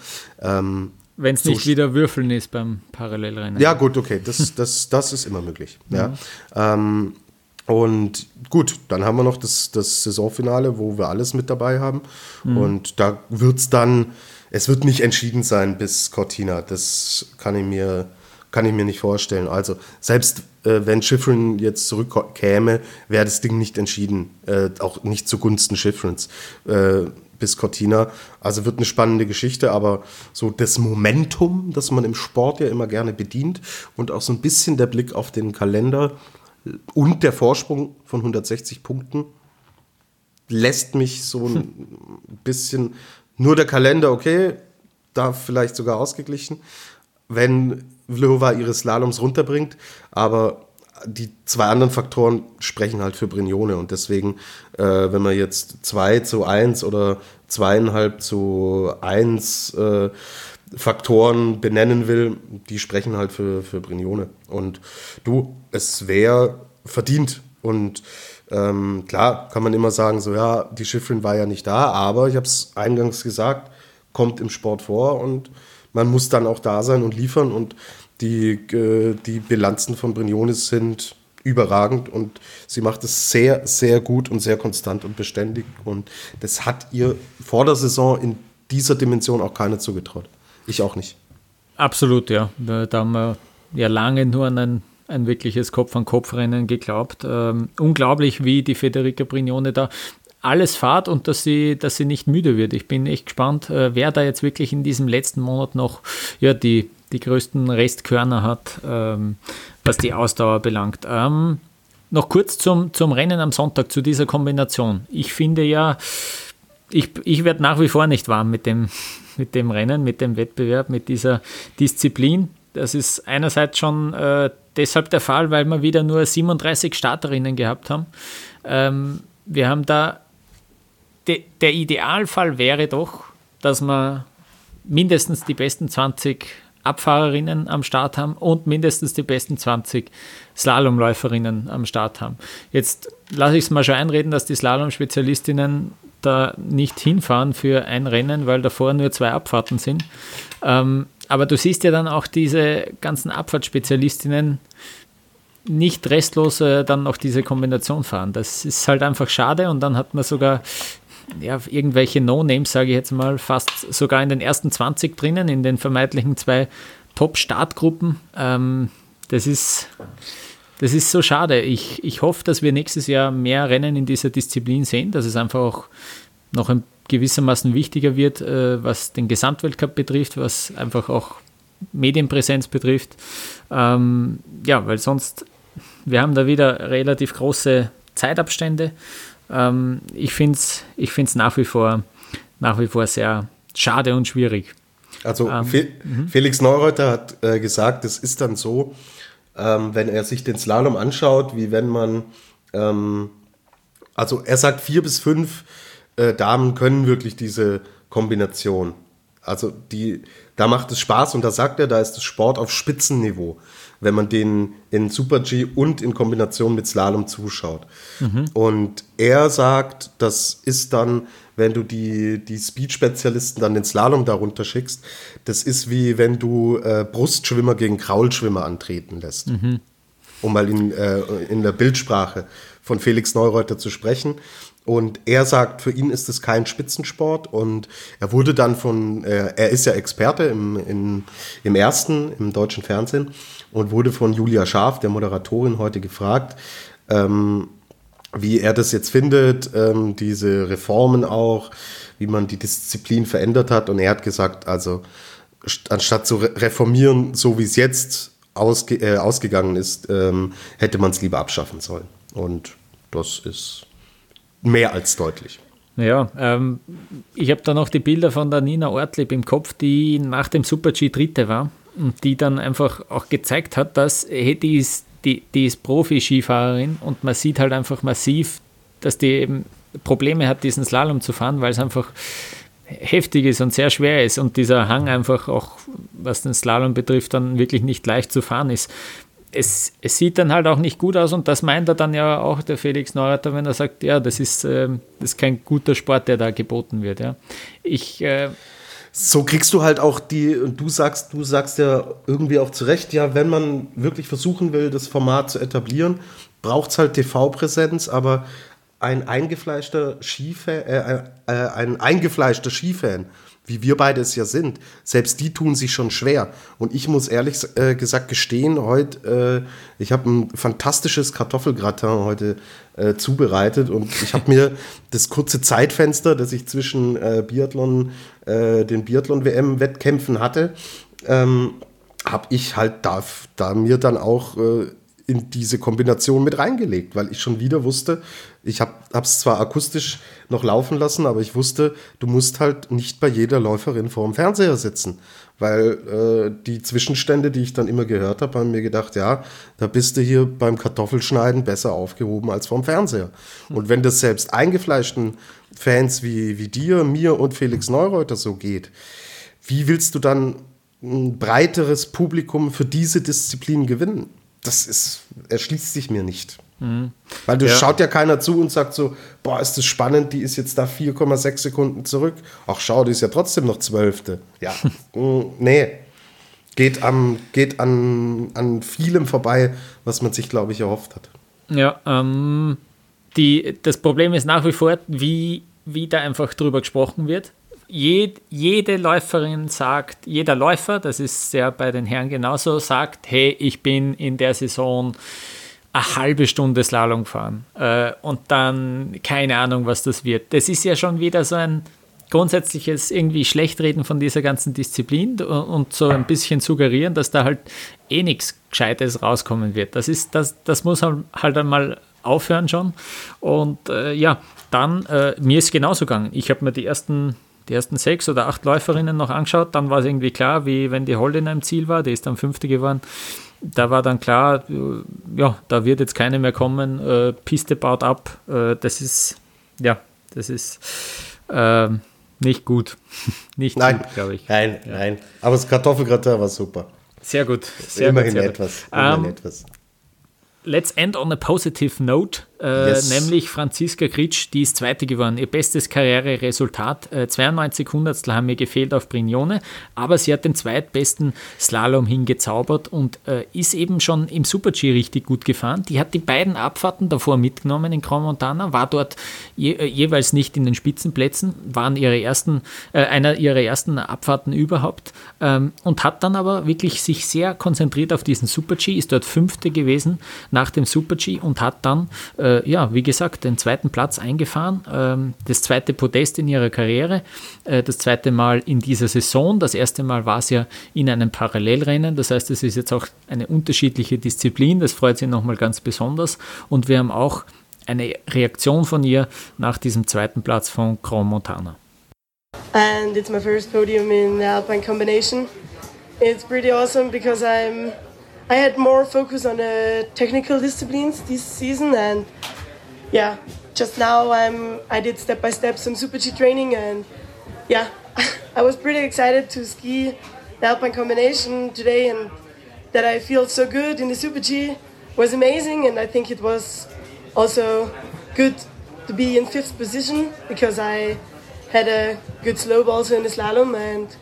Ähm, wenn es nicht so wieder Würfeln ist beim Parallelrennen. Ja, gut, okay, das, das, das ist immer möglich. Ja. ja. Ähm, und gut, dann haben wir noch das, das Saisonfinale, wo wir alles mit dabei haben. Mhm. Und da wird es dann, es wird nicht entschieden sein bis Cortina. Das kann ich mir, kann ich mir nicht vorstellen. Also selbst äh, wenn Schifrin jetzt zurückkäme, wäre das Ding nicht entschieden. Äh, auch nicht zugunsten Schifrins. Äh, bis Cortina. Also wird eine spannende Geschichte, aber so das Momentum, das man im Sport ja immer gerne bedient und auch so ein bisschen der Blick auf den Kalender, und der Vorsprung von 160 Punkten lässt mich so ein bisschen, nur der Kalender, okay, da vielleicht sogar ausgeglichen, wenn Vlhova ihre Slaloms runterbringt, aber die zwei anderen Faktoren sprechen halt für Brignone. Und deswegen, äh, wenn man jetzt 2 zu 1 oder zweieinhalb zu 1 äh, Faktoren benennen will, die sprechen halt für, für Brignone. Und du, es wäre verdient. Und ähm, klar kann man immer sagen, so ja, die Schiffrin war ja nicht da, aber ich habe es eingangs gesagt, kommt im Sport vor und man muss dann auch da sein und liefern. Und die, äh, die Bilanzen von Brignone sind überragend und sie macht es sehr, sehr gut und sehr konstant und beständig. Und das hat ihr vor der Saison in dieser Dimension auch keiner zugetraut. Ich auch nicht. Absolut, ja. Da haben wir ja lange nur an ein, ein wirkliches Kopf-an-Kopf-Rennen geglaubt. Ähm, unglaublich, wie die Federica Brignone da alles fahrt und dass sie, dass sie nicht müde wird. Ich bin echt gespannt, äh, wer da jetzt wirklich in diesem letzten Monat noch ja, die, die größten Restkörner hat, ähm, was die Ausdauer belangt. Ähm, noch kurz zum, zum Rennen am Sonntag, zu dieser Kombination. Ich finde ja, ich, ich werde nach wie vor nicht warm mit dem, mit dem Rennen, mit dem Wettbewerb, mit dieser Disziplin. Das ist einerseits schon äh, deshalb der Fall, weil wir wieder nur 37 Starterinnen gehabt haben. Ähm, wir haben da, de, der Idealfall wäre doch, dass wir mindestens die besten 20 Abfahrerinnen am Start haben und mindestens die besten 20 Slalomläuferinnen am Start haben. Jetzt lasse ich es mal schon einreden, dass die Slalom-Spezialistinnen da nicht hinfahren für ein Rennen, weil davor nur zwei Abfahrten sind. Ähm, aber du siehst ja dann auch diese ganzen Abfahrtsspezialistinnen nicht restlos äh, dann noch diese Kombination fahren. Das ist halt einfach schade und dann hat man sogar ja, irgendwelche No-Names, sage ich jetzt mal, fast sogar in den ersten 20 drinnen, in den vermeintlichen zwei Top-Startgruppen. Ähm, das ist das ist so schade. Ich, ich hoffe, dass wir nächstes Jahr mehr Rennen in dieser Disziplin sehen, dass es einfach auch noch ein gewissermaßen wichtiger wird, äh, was den Gesamtweltcup betrifft, was einfach auch Medienpräsenz betrifft. Ähm, ja, weil sonst, wir haben da wieder relativ große Zeitabstände. Ähm, ich finde es ich find's nach, wie vor, nach wie vor sehr schade und schwierig. Also ähm, Fe mhm. Felix Neureuter hat äh, gesagt, es ist dann so, ähm, wenn er sich den Slalom anschaut, wie wenn man, ähm, also er sagt, vier bis fünf äh, Damen können wirklich diese Kombination. Also die, da macht es Spaß und da sagt er, da ist das Sport auf Spitzenniveau, wenn man den in Super G und in Kombination mit Slalom zuschaut. Mhm. Und er sagt, das ist dann wenn du die, die Speed-Spezialisten dann den Slalom darunter schickst, das ist wie wenn du äh, Brustschwimmer gegen Kraulschwimmer antreten lässt. Mhm. Um mal in, äh, in der Bildsprache von Felix Neureuter zu sprechen. Und er sagt, für ihn ist es kein Spitzensport und er wurde dann von, äh, er ist ja Experte im, im, im ersten, im deutschen Fernsehen und wurde von Julia Scharf, der Moderatorin, heute gefragt, ähm, wie er das jetzt findet, ähm, diese Reformen auch, wie man die Disziplin verändert hat. Und er hat gesagt, also anstatt zu reformieren, so wie es jetzt ausge äh, ausgegangen ist, ähm, hätte man es lieber abschaffen sollen. Und das ist mehr als deutlich. Ja, ähm, ich habe da noch die Bilder von der Nina Ortlieb im Kopf, die nach dem Super G Dritte war und die dann einfach auch gezeigt hat, dass hey, die ist die, die ist Profi-Skifahrerin und man sieht halt einfach massiv, dass die eben Probleme hat, diesen Slalom zu fahren, weil es einfach heftig ist und sehr schwer ist und dieser Hang einfach auch, was den Slalom betrifft, dann wirklich nicht leicht zu fahren ist. Es, es sieht dann halt auch nicht gut aus und das meint er dann ja auch der Felix Neureiter, wenn er sagt, ja, das ist, äh, das ist kein guter Sport, der da geboten wird. Ja. Ich äh, so kriegst du halt auch die, und du sagst, du sagst ja irgendwie auch zu Recht, ja, wenn man wirklich versuchen will, das Format zu etablieren, braucht es halt TV-Präsenz, aber ein eingefleischter Skifan, äh, äh, ein eingefleischter Skifan wie wir beide es ja sind, selbst die tun sich schon schwer. Und ich muss ehrlich äh, gesagt gestehen, heute, äh, ich habe ein fantastisches Kartoffelgratin heute äh, zubereitet und ich habe mir das kurze Zeitfenster, das ich zwischen äh, Biathlon, äh, den Biathlon-WM-Wettkämpfen hatte, ähm, habe ich halt da, da mir dann auch in diese Kombination mit reingelegt, weil ich schon wieder wusste, ich habe es zwar akustisch noch laufen lassen, aber ich wusste, du musst halt nicht bei jeder Läuferin vor dem Fernseher sitzen, weil äh, die Zwischenstände, die ich dann immer gehört habe, haben mir gedacht, ja, da bist du hier beim Kartoffelschneiden besser aufgehoben als vorm Fernseher. Und wenn das selbst eingefleischten Fans wie, wie dir, mir und Felix Neureuter so geht, wie willst du dann ein breiteres Publikum für diese Disziplin gewinnen? das ist, erschließt sich mir nicht. Mhm. Weil du ja. schaut ja keiner zu und sagt so, boah, ist das spannend, die ist jetzt da 4,6 Sekunden zurück. Ach schau, die ist ja trotzdem noch Zwölfte. Ja, mm, nee. Geht, am, geht an, an vielem vorbei, was man sich, glaube ich, erhofft hat. Ja, ähm, die, das Problem ist nach wie vor, wie, wie da einfach drüber gesprochen wird jed, jede Läuferin sagt, jeder Läufer, das ist ja bei den Herren genauso, sagt, hey, ich bin in der Saison eine halbe Stunde Slalom gefahren äh, und dann keine Ahnung, was das wird. Das ist ja schon wieder so ein grundsätzliches irgendwie Schlechtreden von dieser ganzen Disziplin und so ein bisschen suggerieren, dass da halt eh nichts Gescheites rauskommen wird. Das ist, das, das muss halt einmal aufhören schon. Und äh, ja, dann, äh, mir ist genauso gegangen. Ich habe mir die ersten die ersten sechs oder acht Läuferinnen noch angeschaut. Dann war es irgendwie klar, wie wenn die Holdiner im Ziel war, die ist dann Fünfte geworden. Da war dann klar, äh, ja, da wird jetzt keine mehr kommen. Äh, Piste baut ab. Äh, das ist, ja, das ist äh, nicht gut. nicht nein, glaube ich. Nein, ja. nein. Aber das Kartoffelgratin war super. Sehr gut. Sehr Immerhin gut, sehr etwas. Immerhin ähm, etwas. Let's end on a positive note. Äh, yes. Nämlich Franziska Gritsch, die ist Zweite geworden. Ihr bestes Karriereresultat. Äh, 92 Hundertstel haben mir gefehlt auf Brignone, aber sie hat den zweitbesten Slalom hingezaubert und äh, ist eben schon im Super-G richtig gut gefahren. Die hat die beiden Abfahrten davor mitgenommen in Grand Montana, war dort je, äh, jeweils nicht in den Spitzenplätzen, waren ihre ersten, äh, einer ihrer ersten Abfahrten überhaupt ähm, und hat dann aber wirklich sich sehr konzentriert auf diesen Super-G, ist dort Fünfte gewesen nach dem Super-G und hat dann äh, ja, wie gesagt, den zweiten Platz eingefahren, ähm, das zweite Podest in ihrer Karriere, äh, das zweite Mal in dieser Saison. Das erste Mal war es ja in einem Parallelrennen, das heißt, es ist jetzt auch eine unterschiedliche Disziplin, das freut sie nochmal ganz besonders. Und wir haben auch eine Reaktion von ihr nach diesem zweiten Platz von Grand Montana. And it's my first podium in the Alpine combination. It's pretty awesome because I'm I had more focus on the technical disciplines this season, and yeah, just now I'm I did step by step some super G training, and yeah, I was pretty excited to ski the Alpine combination today, and that I feel so good in the super G was amazing, and I think it was also good to be in fifth position because I had a good slope also in the slalom and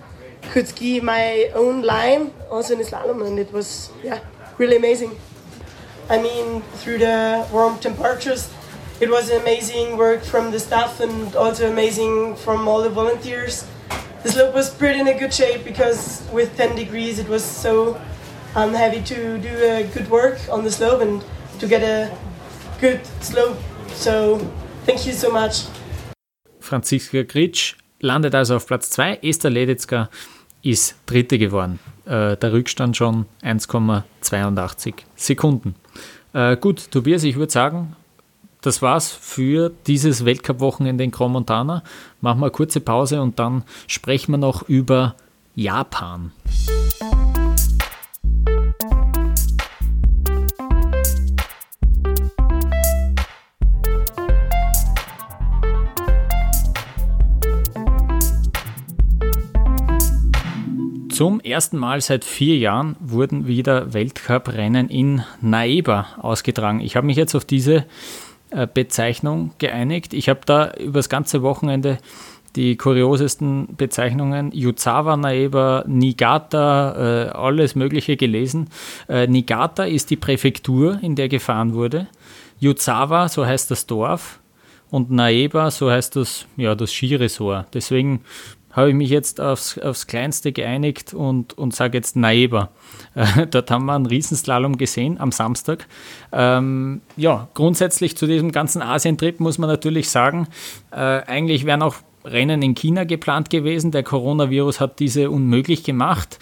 could ski my own line also in slalom, and it was yeah really amazing. I mean, through the warm temperatures, it was amazing work from the staff and also amazing from all the volunteers. The slope was pretty in a good shape because with 10 degrees it was so um, heavy to do a good work on the slope and to get a good slope. So thank you so much. Franziska Gritsch landet also auf Platz 2, Esther Ledetzka ist Dritte geworden. Äh, der Rückstand schon 1,82 Sekunden. Äh, gut, Tobias, ich würde sagen, das war's für dieses Weltcup-Wochenende in Grand Montana. Machen wir eine kurze Pause und dann sprechen wir noch über Japan. Zum ersten Mal seit vier Jahren wurden wieder Weltcuprennen in Naeba ausgetragen. Ich habe mich jetzt auf diese äh, Bezeichnung geeinigt. Ich habe da über das ganze Wochenende die kuriosesten Bezeichnungen Yuzawa Naeba, Niigata, äh, alles Mögliche gelesen. Äh, Niigata ist die Präfektur, in der gefahren wurde. Yuzawa, so heißt das Dorf. Und Naeba, so heißt das, ja, das Skiresort. Deswegen habe ich mich jetzt aufs, aufs Kleinste geeinigt und, und sage jetzt Naeba. Äh, dort haben wir einen Riesenslalom gesehen am Samstag. Ähm, ja, grundsätzlich zu diesem ganzen Asientrip muss man natürlich sagen, äh, eigentlich wären auch Rennen in China geplant gewesen. Der Coronavirus hat diese unmöglich gemacht.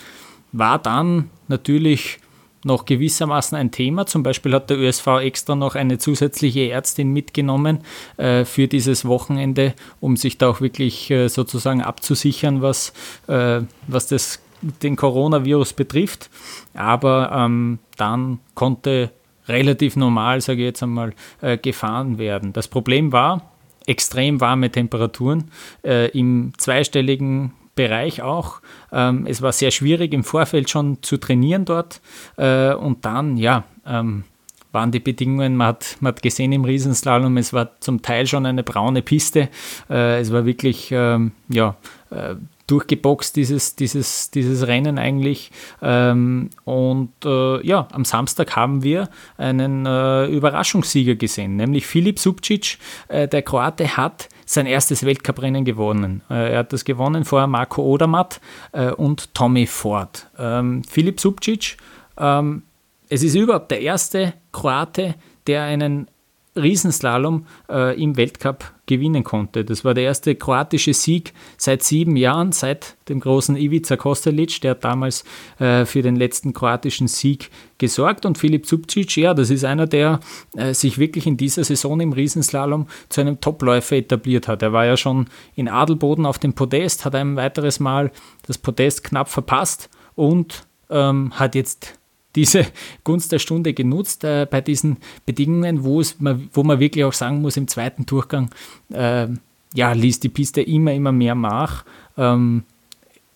War dann natürlich noch gewissermaßen ein Thema. Zum Beispiel hat der ÖSV extra noch eine zusätzliche Ärztin mitgenommen äh, für dieses Wochenende, um sich da auch wirklich äh, sozusagen abzusichern, was, äh, was das, den Coronavirus betrifft. Aber ähm, dann konnte relativ normal, sage ich jetzt einmal, äh, gefahren werden. Das Problem war, extrem warme Temperaturen äh, im zweistelligen Bereich auch. Ähm, es war sehr schwierig im Vorfeld schon zu trainieren dort äh, und dann, ja, ähm, waren die Bedingungen, man hat, man hat gesehen im Riesenslalom, es war zum Teil schon eine braune Piste. Äh, es war wirklich, ähm, ja, äh, durchgeboxt, dieses, dieses, dieses Rennen eigentlich. Ähm, und äh, ja, am Samstag haben wir einen äh, Überraschungssieger gesehen, nämlich Filip Subcic. Äh, der Kroate hat sein erstes Weltcuprennen gewonnen. Äh, er hat das gewonnen vor Marco Odermatt äh, und Tommy Ford. Ähm, Filip Subcic, ähm, es ist überhaupt der erste Kroate, der einen Riesenslalom äh, im Weltcup gewinnen konnte. Das war der erste kroatische Sieg seit sieben Jahren, seit dem großen Ivica Kostelic, der damals äh, für den letzten kroatischen Sieg gesorgt. Und Filip Zubcic, ja, das ist einer, der äh, sich wirklich in dieser Saison im Riesenslalom zu einem Topläufer etabliert hat. Er war ja schon in Adelboden auf dem Podest, hat ein weiteres Mal das Podest knapp verpasst und ähm, hat jetzt diese Gunst der Stunde genutzt äh, bei diesen Bedingungen, wo, es, wo man wirklich auch sagen muss, im zweiten Durchgang äh, ja, ließ die Piste immer, immer mehr nach. Ähm,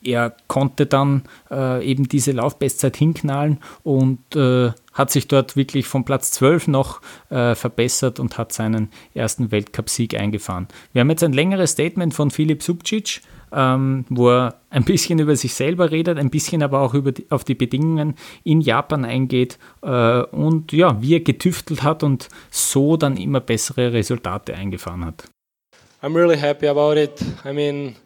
er konnte dann äh, eben diese Laufbestzeit hinknallen und äh, hat sich dort wirklich von Platz 12 noch äh, verbessert und hat seinen ersten Weltcupsieg eingefahren. Wir haben jetzt ein längeres Statement von Filip Subcic, ähm, wo er ein bisschen über sich selber redet, ein bisschen aber auch über die, auf die Bedingungen in Japan eingeht äh, und ja, wie er getüftelt hat und so dann immer bessere Resultate eingefahren hat. I'm really happy about it. I mean,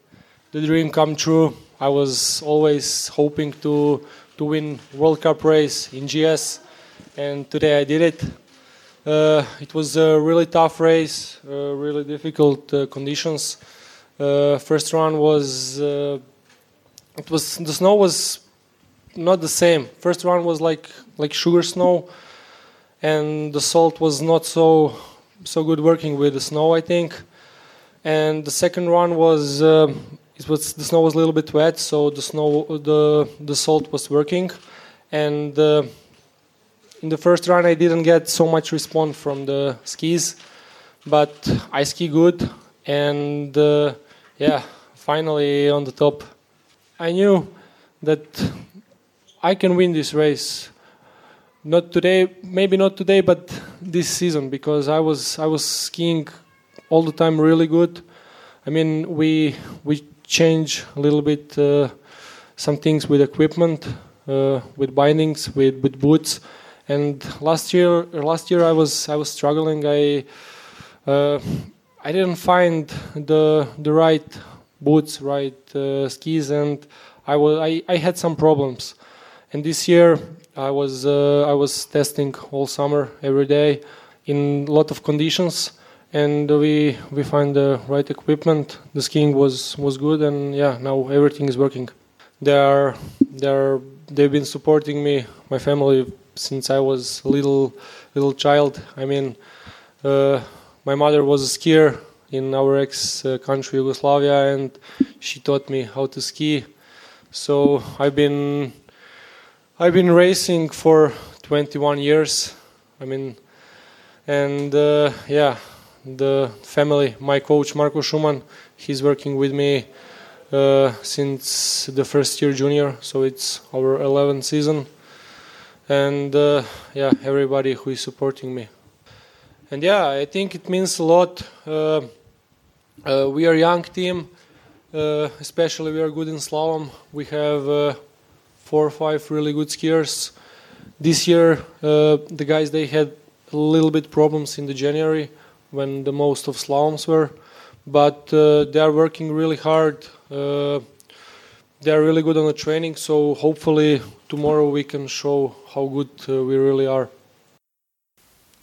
the dream come true. I was always hoping to to win World Cup race in GS, and today I did it. Uh, it was a really tough race, uh, really difficult uh, conditions. Uh, first run was uh, it was the snow was not the same. First run was like like sugar snow, and the salt was not so so good working with the snow. I think, and the second run was uh, it was the snow was a little bit wet, so the snow the the salt was working, and uh, in the first run I didn't get so much response from the skis, but I ski good, and uh, yeah, finally on the top. I knew that I can win this race. Not today, maybe not today, but this season because I was I was skiing all the time really good. I mean, we we change a little bit uh, some things with equipment, uh, with bindings, with, with boots. And last year, last year I was I was struggling. I uh, I didn't find the the right boots, right uh, skis, and I was I, I had some problems. And this year I was uh, I was testing all summer every day in a lot of conditions and we we find the right equipment. The skiing was was good, and yeah, now everything is working. They are they are they've been supporting me, my family, since I was little little child. I mean, uh, my mother was a skier in our ex uh, country Yugoslavia, and she taught me how to ski. So I've been I've been racing for 21 years. I mean, and uh, yeah, the family, my coach Marco Schumann, he's working with me uh, since the first year junior, so it's our 11th season. And uh, yeah, everybody who is supporting me. And yeah, I think it means a lot. Uh, uh we are a young team, uh, especially we are good in slalom. We have uh, four or five really good skiers. This year, the guys they had a little bit problems in the January when the most of slaloms were. But uh, they are working really hard. Uh, they are really good on the training, so hopefully tomorrow we can show how good uh, we really are.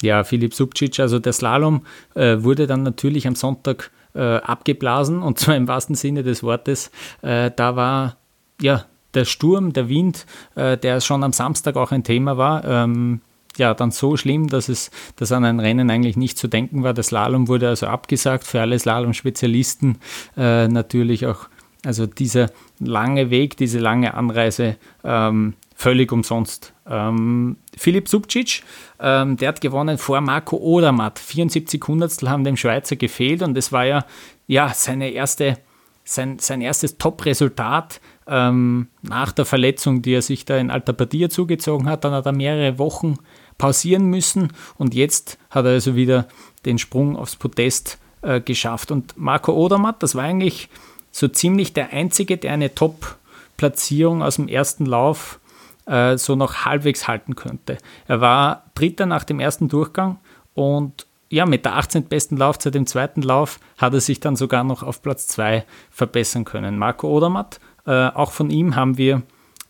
Ja, Philipp Subcic, also der Slalom äh, wurde dann natürlich am Sonntag äh, abgeblasen und zwar im wahrsten Sinne des Wortes. Äh, da war ja der Sturm, der Wind, äh, der schon am Samstag auch ein Thema war. Ähm, ja dann so schlimm, dass es dass an ein Rennen eigentlich nicht zu denken war. Das Slalom wurde also abgesagt für alle Slalom-Spezialisten. Äh, natürlich auch, also dieser lange Weg, diese lange Anreise ähm, völlig umsonst. Ähm, Philipp Subcic, ähm, der hat gewonnen vor Marco Odermatt. 74 Hundertstel haben dem Schweizer gefehlt und es war ja, ja seine erste, sein, sein erstes Top-Resultat ähm, nach der Verletzung, die er sich da in Alta Badia zugezogen hat. Dann hat er mehrere Wochen pausieren müssen und jetzt hat er also wieder den Sprung aufs Podest äh, geschafft. Und Marco Odermatt, das war eigentlich so ziemlich der Einzige, der eine Top-Platzierung aus dem ersten Lauf äh, so noch halbwegs halten könnte. Er war Dritter nach dem ersten Durchgang und ja, mit der 18. besten Laufzeit im zweiten Lauf hat er sich dann sogar noch auf Platz 2 verbessern können. Marco Odermatt, äh, auch von ihm haben wir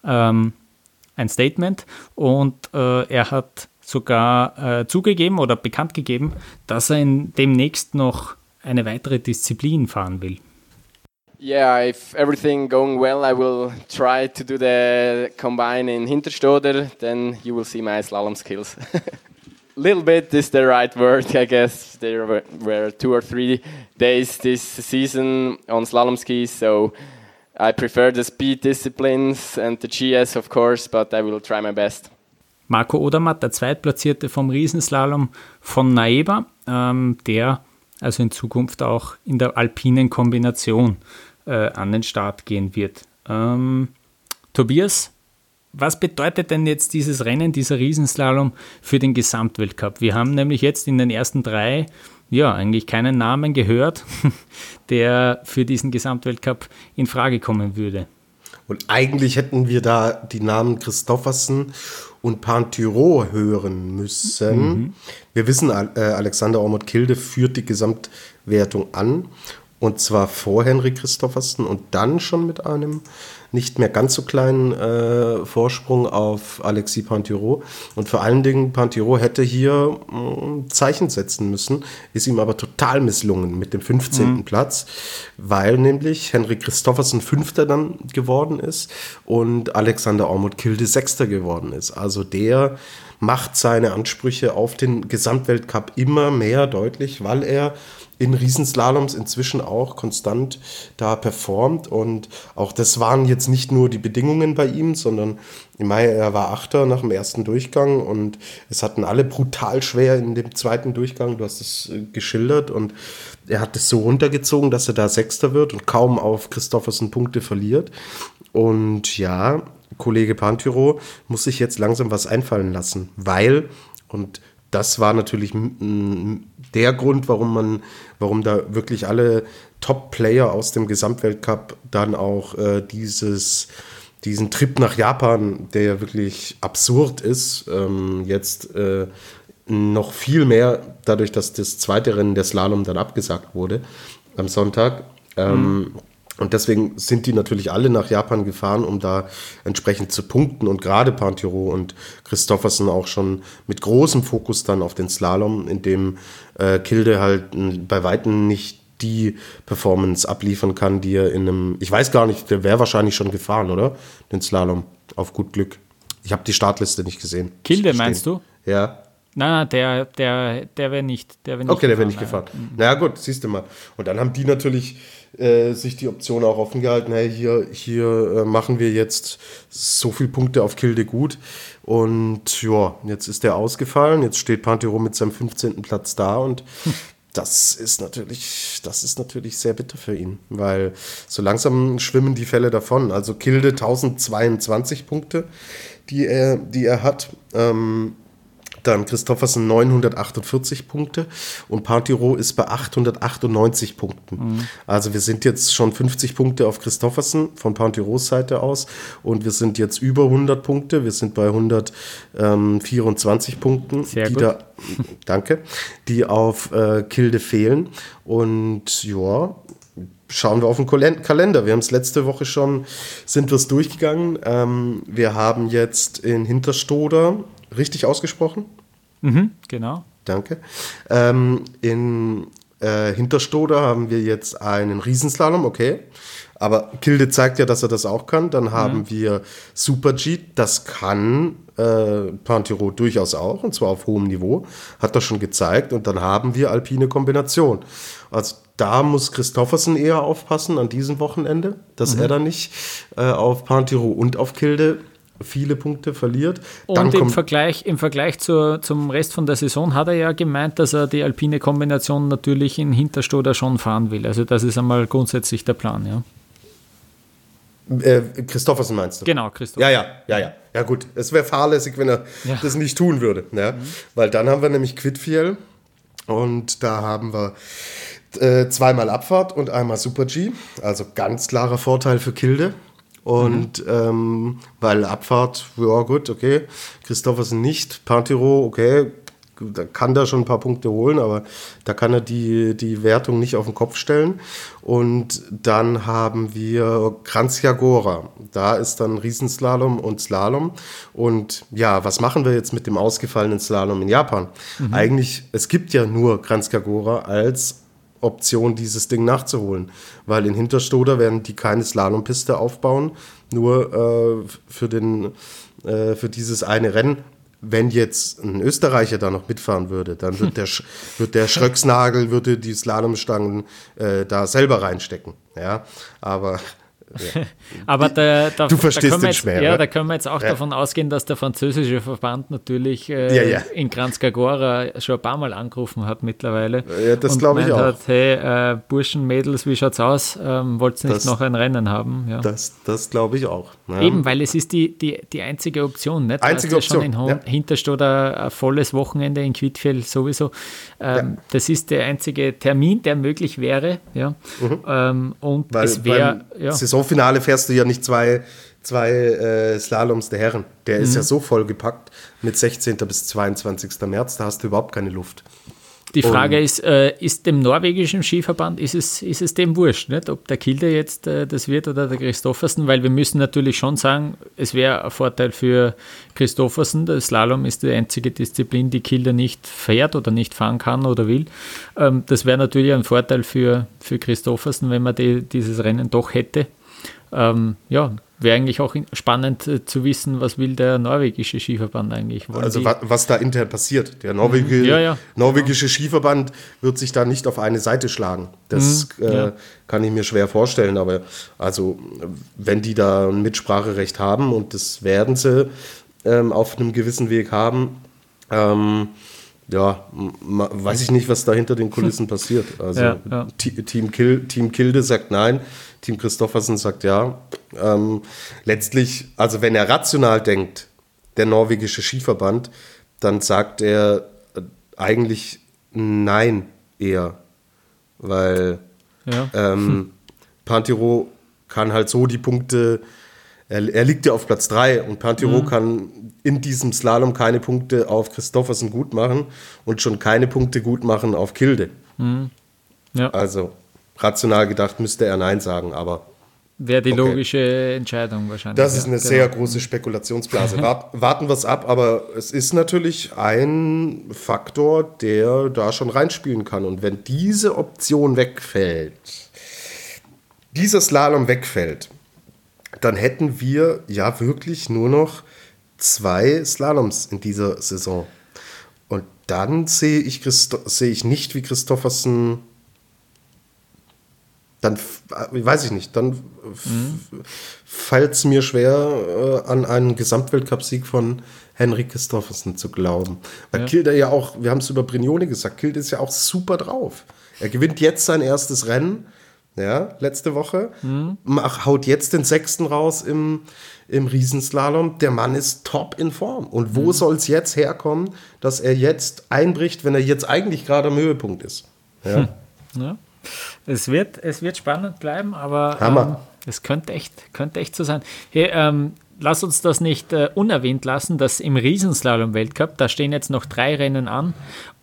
ähm, ein Statement und äh, er hat sogar äh, zugegeben oder bekannt gegeben, dass er in demnächst noch eine weitere Disziplin fahren will. Yeah, if everything going well, I will try to do the combine in Hinterstoder. Then you will see my slalom skills. little bit is the right word, I guess. There were, two or three days this season on slalom skis, so I prefer the speed disciplines and the GS, of course, but I will try my best. Marco Odermatt, der Zweitplatzierte vom Riesenslalom von Naeba, ähm, der also in Zukunft auch in der alpinen Kombination äh, an den Start gehen wird. Ähm, Tobias, was bedeutet denn jetzt dieses Rennen, dieser Riesenslalom für den Gesamtweltcup? Wir haben nämlich jetzt in den ersten drei ja eigentlich keinen Namen gehört, der für diesen Gesamtweltcup in Frage kommen würde. Und eigentlich hätten wir da die Namen Christoffersen und Pantyro hören müssen. Mhm. Wir wissen, äh, Alexander Ormond Kilde führt die Gesamtwertung an. Und zwar vor Henry Christoffersen und dann schon mit einem nicht mehr ganz so kleinen äh, Vorsprung auf Alexis Pantiro. Und vor allen Dingen, Pantiro hätte hier äh, Zeichen setzen müssen, ist ihm aber total misslungen mit dem 15. Mhm. Platz, weil nämlich Henrik Christoffersen Fünfter dann geworden ist und Alexander Ormut Kilde Sechster geworden ist. Also der macht seine Ansprüche auf den Gesamtweltcup immer mehr deutlich, weil er in Riesenslaloms inzwischen auch konstant da performt. Und auch das waren jetzt nicht nur die Bedingungen bei ihm, sondern im Mai, er war Achter nach dem ersten Durchgang und es hatten alle brutal schwer in dem zweiten Durchgang. Du hast es äh, geschildert und er hat es so runtergezogen, dass er da Sechster wird und kaum auf Christoffersen Punkte verliert. Und ja, Kollege Pantyro muss sich jetzt langsam was einfallen lassen, weil, und das war natürlich der Grund, warum man, warum da wirklich alle Top-Player aus dem Gesamtweltcup dann auch äh, dieses, diesen Trip nach Japan, der ja wirklich absurd ist, ähm, jetzt äh, noch viel mehr dadurch, dass das zweite Rennen der Slalom dann abgesagt wurde am Sonntag. Ähm, mhm. Und deswegen sind die natürlich alle nach Japan gefahren, um da entsprechend zu punkten. Und gerade Pantiro und Christoffersen auch schon mit großem Fokus dann auf den Slalom, in dem äh, Kilde halt bei Weitem nicht die Performance abliefern kann, die er in einem, ich weiß gar nicht, der wäre wahrscheinlich schon gefahren, oder? Den Slalom, auf gut Glück. Ich habe die Startliste nicht gesehen. Kilde meinst du? Ja. Nein, nein, der, der, der wäre nicht, der wär nicht. Okay, der wäre nicht gefahren. Na ja, gut, siehst du mal. Und dann haben die natürlich äh, sich die Option auch offen gehalten, hey, hier, hier äh, machen wir jetzt so viele Punkte auf Kilde gut. Und ja, jetzt ist der ausgefallen, jetzt steht Pantero mit seinem 15. Platz da und das ist natürlich, das ist natürlich sehr bitter für ihn, weil so langsam schwimmen die Fälle davon. Also Kilde 1022 Punkte, die er, die er hat. Ähm, dann Christoffersen 948 Punkte und Partiro ist bei 898 Punkten. Mhm. Also wir sind jetzt schon 50 Punkte auf Christoffersen von Partiros Seite aus und wir sind jetzt über 100 Punkte. Wir sind bei 124 Punkten, Sehr die gut. da, danke, die auf äh, Kilde fehlen. Und ja, schauen wir auf den Kalender. Wir haben es letzte Woche schon, sind wir es durchgegangen. Ähm, wir haben jetzt in Hinterstoder, richtig ausgesprochen? Mhm, genau. Danke. Ähm, in äh, Hinterstoder haben wir jetzt einen Riesenslalom, okay. Aber Kilde zeigt ja, dass er das auch kann. Dann haben mhm. wir Super G, das kann äh, Pantiro durchaus auch, und zwar auf hohem Niveau, hat er schon gezeigt. Und dann haben wir Alpine Kombination. Also da muss Christoffersen eher aufpassen an diesem Wochenende, dass mhm. er da nicht äh, auf Pantiro und auf Kilde viele Punkte verliert. Und im Vergleich, im Vergleich zur, zum Rest von der Saison hat er ja gemeint, dass er die alpine Kombination natürlich in Hinterstoder schon fahren will. Also das ist einmal grundsätzlich der Plan, ja. Äh, Christoffersen meinst du? Genau, Christophersen. Ja, ja, ja, ja. Ja gut, es wäre fahrlässig, wenn er ja. das nicht tun würde. Ja? Mhm. Weil dann haben wir nämlich Quidfiel und da haben wir äh, zweimal Abfahrt und einmal Super G. Also ganz klarer Vorteil für Kilde. Und mhm. ähm, weil Abfahrt, ja gut, okay. Christoffersen nicht. Pantiro, okay, da kann da schon ein paar Punkte holen, aber da kann er die, die Wertung nicht auf den Kopf stellen. Und dann haben wir Kranzjagora. Da ist dann Riesenslalom und Slalom. Und ja, was machen wir jetzt mit dem ausgefallenen Slalom in Japan? Mhm. Eigentlich, es gibt ja nur Kranzjagora als Option, dieses Ding nachzuholen. Weil in Hinterstoder werden die keine Slalompiste aufbauen, nur äh, für, den, äh, für dieses eine Rennen. Wenn jetzt ein Österreicher da noch mitfahren würde, dann wird der, wird der Schröcksnagel, würde die Slalomstangen äh, da selber reinstecken. Ja, aber Aber da, da, Du verstehst da können wir den jetzt, Schmäh, Ja, da können wir jetzt auch Ja. davon ausgehen, dass der französische Verband natürlich äh, Ja, in Kranzkagora schon ein paar Mal angerufen hat mittlerweile. Ja, das glaube ich auch. Hat, hey, äh, Burschen, Mädels, wie schaut's aus? Ähm, Wollt ihr nicht Das- noch ein Rennen haben? Ja. Das, das glaube ich auch. Eben, weil es ist die, die, die einzige Option. Nicht? Du Einzige hast ja schon Option, in. Hinterstadt ein, volles Wochenende in Quidfjell sowieso. Ähm, Das ist der einzige Termin, der möglich wäre. Ja. Ähm, und Mhm. Weil es wäre. Ja. Saisonfinale fährst du ja nicht zwei, zwei äh, Slaloms der Herren. Der Mhm. ist ja so vollgepackt mit 16. bis 22. März, da hast du überhaupt keine Luft. Die Frage Und- ist, äh, ist dem norwegischen Skiverband, ist es, ist es dem wurscht, nicht? ob der Kilde jetzt äh, das wird oder der Christoffersen, weil wir müssen natürlich schon sagen, es wäre ein Vorteil für Christoffersen, der Slalom ist die einzige Disziplin, die Kilde nicht fährt oder nicht fahren kann oder will. Ähm, das wäre natürlich ein Vorteil für, für Christoffersen, wenn man die, dieses Rennen doch hätte. Ähm, ja, wäre eigentlich auch spannend äh, zu wissen, was will der norwegische Skiverband eigentlich. Wollen Also wa was da intern passiert. Der Norwege, Mhm. Ja, ja. norwegische Skiverband wird sich da nicht auf eine Seite schlagen. Das Mhm, äh, ja. kann ich mir schwer vorstellen. Aber also, wenn die da ein Mitspracherecht haben und das werden sie ähm, auf einem gewissen Weg haben, ähm, ja, weiß ich nicht, was da hinter den Kulissen passiert. Also Ja, ja. Team, Kill, Team Kilde sagt nein, Team Christoffersen sagt ja. Ähm, letztlich, also wenn er rational denkt, der norwegische Skiverband, dann sagt er äh, eigentlich nein eher. Weil Ja. ähm, Pantiro kann halt so die Punkte, er, er liegt ja auf Platz 3 und Pantiro Mhm. kann in diesem Slalom keine Punkte auf Christoffersen gut machen und schon keine Punkte gut machen auf Kilde. Mhm. Ja. Also rational gedacht müsste er Nein sagen, aber Wäre die Okay. logische Entscheidung wahrscheinlich. das ist ja, eine genau. sehr große Spekulationsblase. Wart, warten wir es ab, aber es ist natürlich ein Faktor, der da schon reinspielen kann. Und wenn diese Option wegfällt, dieser Slalom wegfällt, dann hätten wir ja wirklich nur noch zwei Slaloms in dieser Saison. Und dann sehe ich, Christo sehe ich nicht, wie Christoffersen dann äh, weiß ich nicht, dann fällt es mir schwer, äh, an einen Gesamtweltcupsieg von Henrik Christoffersen zu glauben. Weil Ja. Kilde ja auch, wir haben es über Brignone gesagt, Kilde ist ja auch super drauf. Er gewinnt jetzt sein erstes Rennen, ja, letzte Woche, mach, haut jetzt den sechsten raus im, im Riesenslalom. Der Mann ist top in Form. Und wo soll es jetzt herkommen, dass er jetzt einbricht, wenn er jetzt eigentlich gerade am Höhepunkt ist? Ja. Ja. Es, wird, es wird spannend bleiben, aber ähm, es könnte echt, könnte echt so sein. Hey, ähm, lass uns das nicht äh, unerwähnt lassen, dass im Riesenslalom-Weltcup, da stehen jetzt noch drei Rennen an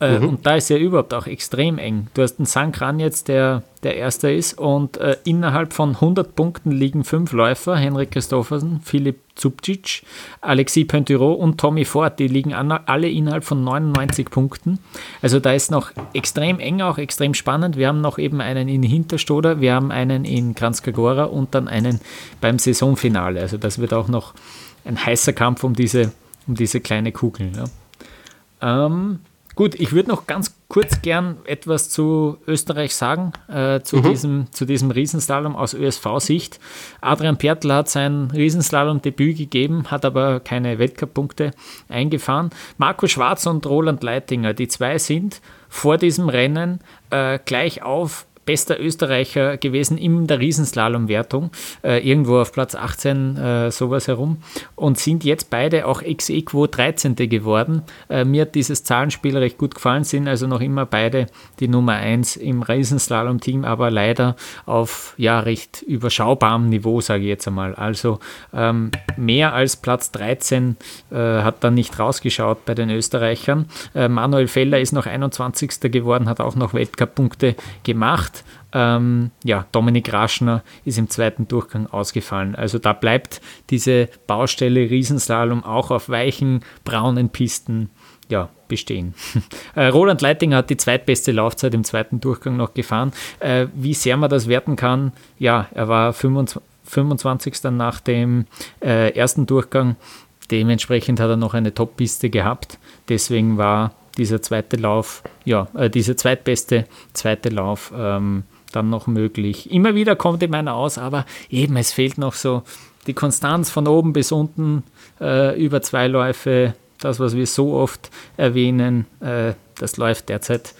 äh, Mhm. und da ist ja überhaupt auch extrem eng. Du hast einen Sankran jetzt, der der Erste ist und äh, innerhalb von 100 Punkten liegen fünf Läufer, Henrik Christoffersen, Philipp Zubcic, Alexis Pointureau und Tommy Ford, die liegen alle innerhalb von 99 Punkten. Also da ist noch extrem eng, auch extrem spannend. Wir haben noch eben einen in Hinterstoder, wir haben einen in Kranzkagora und dann einen beim Saisonfinale. Also das wird auch noch ein heißer Kampf um diese, um diese kleine Kugel. Ja. Ähm, gut, ich würde noch ganz kurz gern etwas zu Österreich sagen, äh, zu, diesem, zu diesem Riesenslalom aus ÖSV-Sicht. Adrian Pertl hat sein Riesenslalom-Debüt gegeben, hat aber keine Weltcup-Punkte eingefahren. Marco Schwarz und Roland Leitinger, die zwei sind vor diesem Rennen äh, gleich auf bester Österreicher gewesen in der Riesenslalom-Wertung, äh, irgendwo auf Platz 18, äh, sowas herum, und sind jetzt beide auch ex equo 13. geworden. Äh, mir hat dieses Zahlenspiel recht gut gefallen, sind also noch immer beide die Nummer 1 im Riesenslalom-Team, aber leider auf ja recht überschaubarem Niveau, sage ich jetzt einmal. Also ähm, mehr als Platz 13 äh, hat dann nicht rausgeschaut bei den Österreichern. Äh, Manuel Feller ist noch 21. geworden, hat auch noch Weltcup-Punkte gemacht. Ähm, ja, Dominik Raschner ist im zweiten Durchgang ausgefallen. Also da bleibt diese Baustelle Riesenslalom auch auf weichen, braunen Pisten ja, bestehen. Äh, Roland Leitinger hat die zweitbeste Laufzeit im zweiten Durchgang noch gefahren. Äh, wie sehr man das werten kann, ja, er war 25, 25. nach dem äh, ersten Durchgang. Dementsprechend hat er noch eine Top-Piste gehabt. Deswegen war dieser zweite Lauf, ja, äh, dieser zweitbeste zweite Lauf, ähm, dann noch möglich. Immer wieder kommt ihm einer aus, aber eben, es fehlt noch so die Konstanz von oben bis unten äh, über zwei Läufe. Das, was wir so oft erwähnen, äh, das läuft derzeit,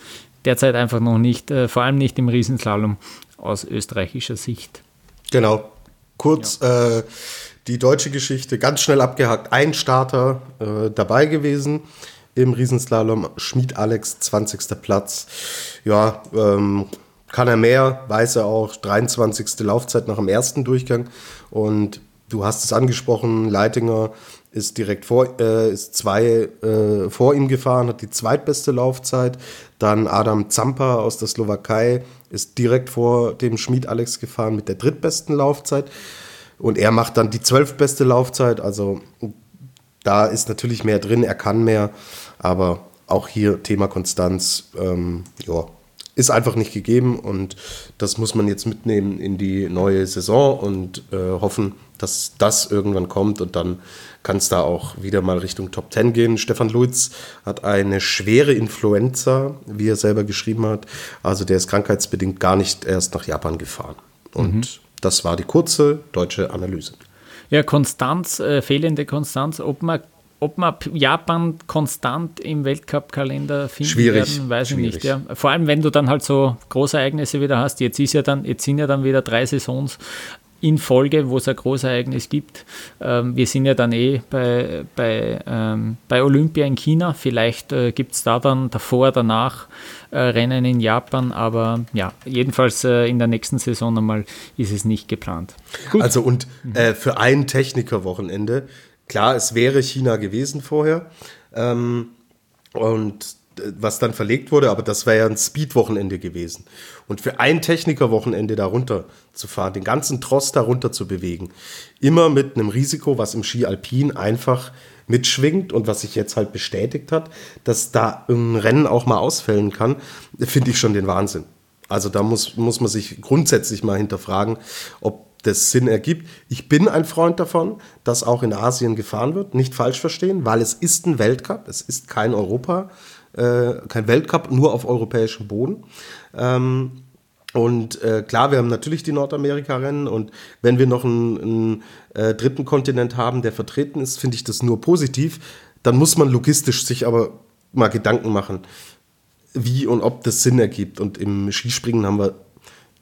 derzeit einfach noch nicht, äh, vor allem nicht im Riesenslalom aus österreichischer Sicht. Genau. Kurz ja. äh, die deutsche Geschichte, ganz schnell abgehakt. Ein Starter äh, dabei gewesen im Riesenslalom. Schmied Alex, 20. Platz. Ja, ähm, kann er mehr, weiß er auch. 23. Laufzeit nach dem ersten Durchgang. Und du hast es angesprochen, Leitinger ist direkt vor, äh, ist zwei äh, vor ihm gefahren, hat die zweitbeste Laufzeit. Dann Adam Zampa aus der Slowakei ist direkt vor dem Schmied Alex gefahren mit der drittbesten Laufzeit. Und er macht dann die zwölfbeste Laufzeit. Also da ist natürlich mehr drin, er kann mehr. Aber auch hier Thema Konstanz, ähm, ja, ist einfach nicht gegeben und das muss man jetzt mitnehmen in die neue Saison und äh, hoffen, dass das irgendwann kommt und dann kann es da auch wieder mal Richtung Top 10 gehen. Stefan Luiz hat eine schwere Influenza, wie er selber geschrieben hat. Also der ist krankheitsbedingt gar nicht erst nach Japan gefahren. Und mhm. das war die kurze deutsche Analyse. Ja, Konstanz, äh, fehlende Konstanz, ob man ob man Japan konstant im Weltcup-Kalender finden Schwierig. werden, weiß Schwierig. ich nicht. Ja. Vor allem, wenn du dann halt so Großereignisse wieder hast. Jetzt ist ja dann, jetzt sind ja dann wieder drei Saisons in Folge, wo es ein Großereignis gibt. Ähm, wir sind ja dann eh bei, bei, ähm, bei Olympia in China. Vielleicht äh, gibt es da dann davor, danach äh, Rennen in Japan, aber ja, jedenfalls äh, in der nächsten Saison einmal ist es nicht geplant. Gut. Also und äh, für ein Technikerwochenende, klar, es wäre China gewesen vorher. Ähm, und was dann verlegt wurde, aber das wäre ja ein Speed-Wochenende gewesen. Und für ein Techniker-Wochenende darunter zu fahren, den ganzen Tross darunter zu bewegen, immer mit einem Risiko, was im Ski Alpin einfach mitschwingt und was sich jetzt halt bestätigt hat, dass da ein Rennen auch mal ausfällen kann, finde ich schon den Wahnsinn. Also da muss, muss man sich grundsätzlich mal hinterfragen, ob das Sinn ergibt. Ich bin ein Freund davon, dass auch in Asien gefahren wird, nicht falsch verstehen, weil es ist ein Weltcup, es ist kein Europa äh, kein Weltcup, nur auf europäischem Boden. Ähm, und äh, klar, wir haben natürlich die Nordamerika-Rennen und wenn wir noch einen, einen äh, dritten Kontinent haben, der vertreten ist, finde ich das nur positiv. Dann muss man logistisch sich aber mal Gedanken machen, wie und ob das Sinn ergibt. Und im Skispringen haben wir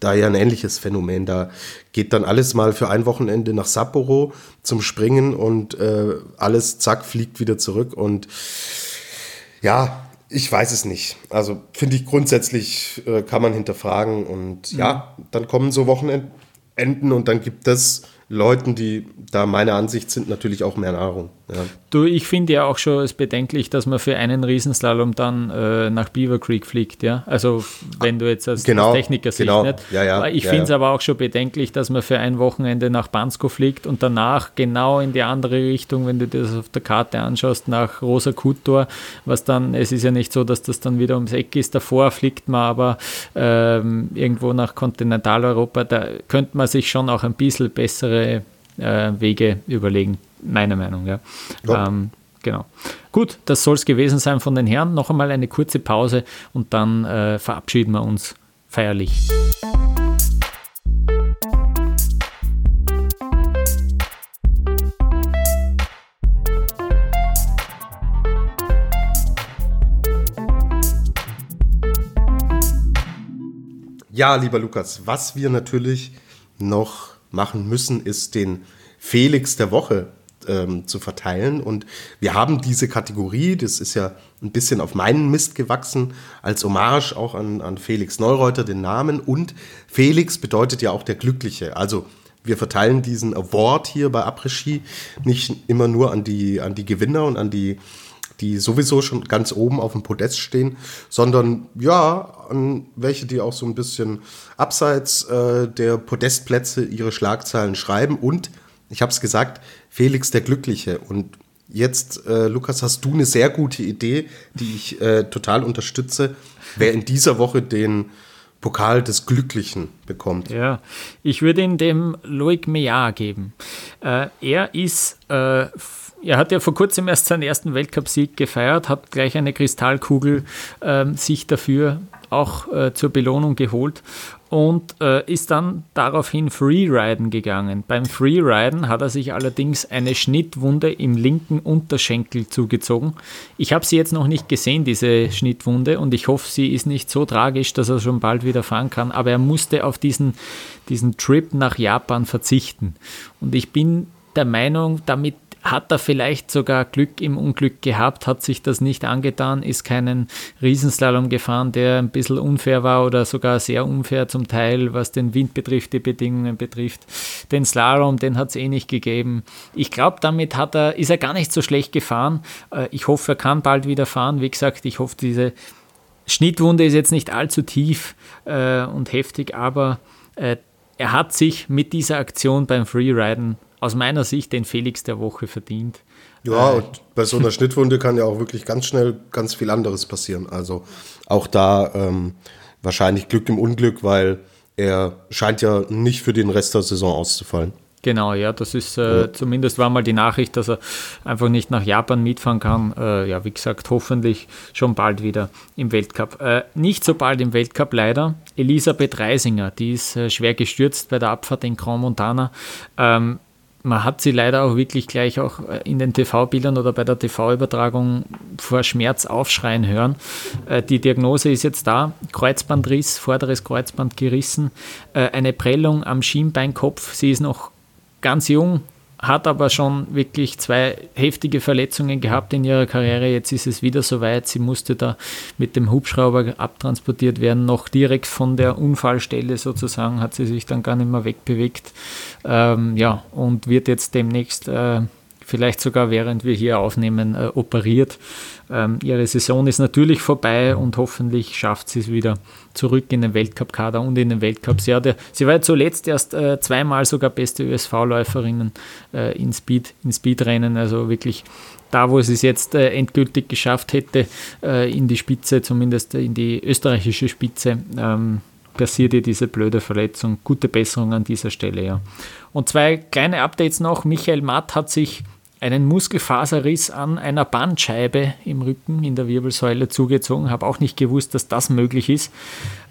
da ja ein ähnliches Phänomen. Da geht dann alles mal für ein Wochenende nach Sapporo zum Springen und äh, alles zack fliegt wieder zurück. Und ja, ich weiß es nicht. Also finde ich grundsätzlich äh, kann man hinterfragen und ja, dann kommen so Wochenenden und dann gibt es Leuten, die da meiner Ansicht sind, natürlich auch mehr Nahrung. Ja. Du, ich finde ja auch schon es bedenklich, dass man für einen Riesenslalom dann äh, nach Beaver Creek fliegt, ja. Also wenn du jetzt als, genau, als Techniker siehst, genau. nicht. Ja, ja, ich ja, finde es aber auch schon bedenklich, dass man für ein Wochenende nach Bansko fliegt und danach genau in die andere Richtung, wenn du dir das auf der Karte anschaust, nach Rosa Kutor, was dann, es ist ja nicht so, dass das dann wieder ums Eck ist, davor fliegt man aber ähm, irgendwo nach Kontinentaleuropa, da könnte man sich schon auch ein bisschen bessere äh, Wege überlegen, meiner Meinung. Ja. Ja. Ähm, genau. Gut, das soll es gewesen sein von den Herren. Noch einmal eine kurze Pause und dann äh, verabschieden wir uns feierlich. Ja, lieber Lukas, was wir natürlich noch machen müssen, ist den Felix der Woche ähm, zu verteilen. Und wir haben diese Kategorie, das ist ja ein bisschen auf meinen Mist gewachsen, als Hommage auch an, an Felix Neureuter, den Namen. Und Felix bedeutet ja auch der Glückliche. Also wir verteilen diesen Award hier bei Après-Ski nicht immer nur an die, an die Gewinner und an die die sowieso schon ganz oben auf dem Podest stehen, sondern ja, an welche, die auch so ein bisschen abseits äh, der Podestplätze ihre Schlagzeilen schreiben. Und ich habe es gesagt, Felix der Glückliche. Und jetzt, äh, Lukas, hast du eine sehr gute Idee, die ich äh, total unterstütze, wer in dieser Woche den Pokal des Glücklichen bekommt. Ja, ich würde ihn dem Loic Meillard geben. Äh, er ist äh, er hat ja vor kurzem erst seinen ersten Weltcupsieg gefeiert, hat gleich eine Kristallkugel ähm, sich dafür auch äh, zur Belohnung geholt. Und äh, ist dann daraufhin Freeriden gegangen. Beim Freeriden hat er sich allerdings eine Schnittwunde im linken Unterschenkel zugezogen. Ich habe sie jetzt noch nicht gesehen, diese Schnittwunde, und ich hoffe, sie ist nicht so tragisch, dass er schon bald wieder fahren kann, aber er musste auf diesen, diesen Trip nach Japan verzichten. Und ich bin der Meinung, damit hat er vielleicht sogar Glück im Unglück gehabt, hat sich das nicht angetan, ist keinen Riesenslalom gefahren, der ein bisschen unfair war oder sogar sehr unfair zum Teil, was den Wind betrifft, die Bedingungen betrifft. Den Slalom, den hat es eh nicht gegeben. Ich glaube, damit hat er, ist er gar nicht so schlecht gefahren. Äh, ich hoffe, er kann bald wieder fahren. Wie gesagt, ich hoffe, diese Schnittwunde ist jetzt nicht allzu tief äh, und heftig, aber äh, er hat sich mit dieser Aktion beim Freeriden aus meiner Sicht den Felix der Woche verdient. Ja, und bei so einer Schnittwunde kann ja auch wirklich ganz schnell ganz viel anderes passieren. Also auch da ähm, wahrscheinlich Glück im Unglück, weil er scheint ja nicht für den Rest der Saison auszufallen. Genau, ja, das ist äh, ja. zumindest war mal die Nachricht, dass er einfach nicht nach Japan mitfahren kann. Äh, ja, wie gesagt, hoffentlich schon bald wieder im Weltcup. Äh, nicht so bald im Weltcup leider. Elisabeth Reisinger, die ist äh, schwer gestürzt bei der Abfahrt in Grand Montana. Ähm, man hat sie leider auch wirklich gleich auch äh, in den TV-Bildern oder bei der TV-Übertragung vor Schmerz aufschreien hören. Äh, die Diagnose ist jetzt da: Kreuzbandriss, vorderes Kreuzband gerissen, äh, eine Prellung am Schienbeinkopf. Sie ist noch ganz jung, hat aber schon wirklich zwei heftige Verletzungen gehabt in ihrer Karriere. Jetzt ist es wieder soweit. Sie musste da mit dem Hubschrauber abtransportiert werden, noch direkt von der Unfallstelle sozusagen, hat sie sich dann gar nicht mehr wegbewegt. Ähm, ja, und wird jetzt demnächst äh, vielleicht sogar während wir hier aufnehmen, äh, operiert. Ähm, ihre Saison ist natürlich vorbei und hoffentlich schafft sie es wieder zurück in den Weltcup-Kader und in den Weltcups. Ja, der, sie war ja zuletzt erst äh, zweimal sogar beste ÖSV-Läuferinnen äh, in, Speed, in Speedrennen, also wirklich da, wo sie es jetzt äh, endgültig geschafft hätte, äh, in die Spitze, zumindest in die österreichische Spitze. Ähm, passiert ihr diese blöde Verletzung. Gute Besserung an dieser Stelle, ja. Und zwei kleine Updates noch. Michael Matt hat sich einen Muskelfaserriss an einer Bandscheibe im Rücken in der Wirbelsäule zugezogen. Habe auch nicht gewusst, dass das möglich ist.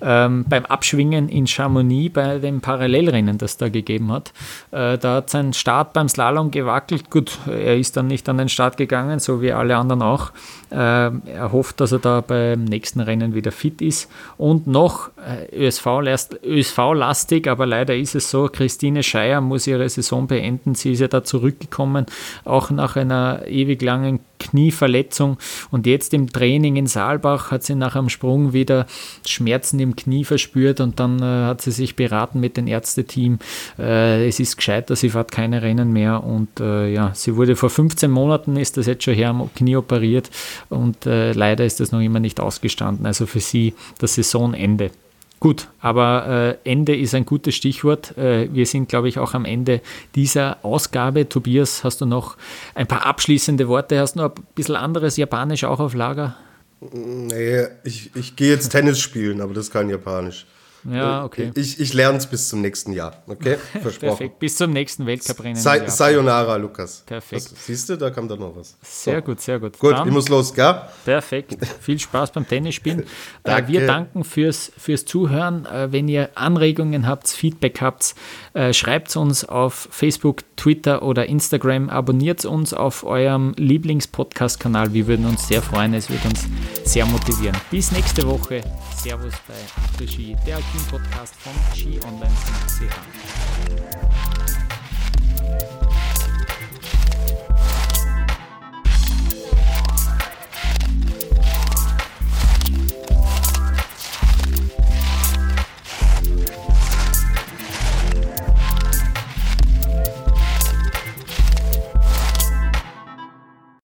Ähm, beim Abschwingen in Chamonix, bei dem Parallelrennen, das da gegeben hat, äh, da hat sein Start beim Slalom gewackelt. Gut, er ist dann nicht an den Start gegangen, so wie alle anderen auch. Äh, er hofft, dass er da beim nächsten Rennen wieder fit ist. Und noch äh, ÖSV-lastig, aber leider ist es so, Christine Scheier muss ihre Saison beenden. Sie ist ja da zurückgekommen, auch nach einer ewig langen Knieverletzung. Und jetzt im Training in Saalbach hat sie nach einem Sprung wieder Schmerzen im Knie verspürt und dann äh, hat sie sich beraten mit dem Ärzteteam. Äh, es ist gescheiter, sie fährt keine Rennen mehr und äh, ja, sie wurde vor 15 Monaten, ist das jetzt schon her am Knie operiert und äh, leider ist das noch immer nicht ausgestanden. Also für sie das Saisonende. Gut, aber äh, Ende ist ein gutes Stichwort. Äh, wir sind, glaube ich, auch am Ende dieser Ausgabe. Tobias, hast du noch ein paar abschließende Worte? Hast du noch ein bisschen anderes Japanisch auch auf Lager? Nee, ich, ich gehe jetzt Tennis spielen, aber das ist kein Japanisch. Ja, okay. Ich, ich lerne es bis zum nächsten Jahr, okay? Versprochen. Perfekt, bis zum nächsten Weltcuprennen. Say, Sayonara, Lukas. Perfekt. Was, siehst du, da kam dann noch was. Sehr so. gut, sehr gut. Gut, Dann, ich muss los, gell? Perfekt. Viel Spaß beim Tennisspielen. Danke. Wir danken fürs, fürs Zuhören. Äh, wenn ihr Anregungen habt, Feedback habt, äh, schreibt uns auf Facebook, Twitter oder Instagram. Abonniert uns auf eurem Lieblingspodcast-Kanal. Wir würden uns sehr freuen. Es wird uns sehr motivieren. Bis nächste Woche. Servus bei Après Ski, der Alpin Podcast von skionline.ch.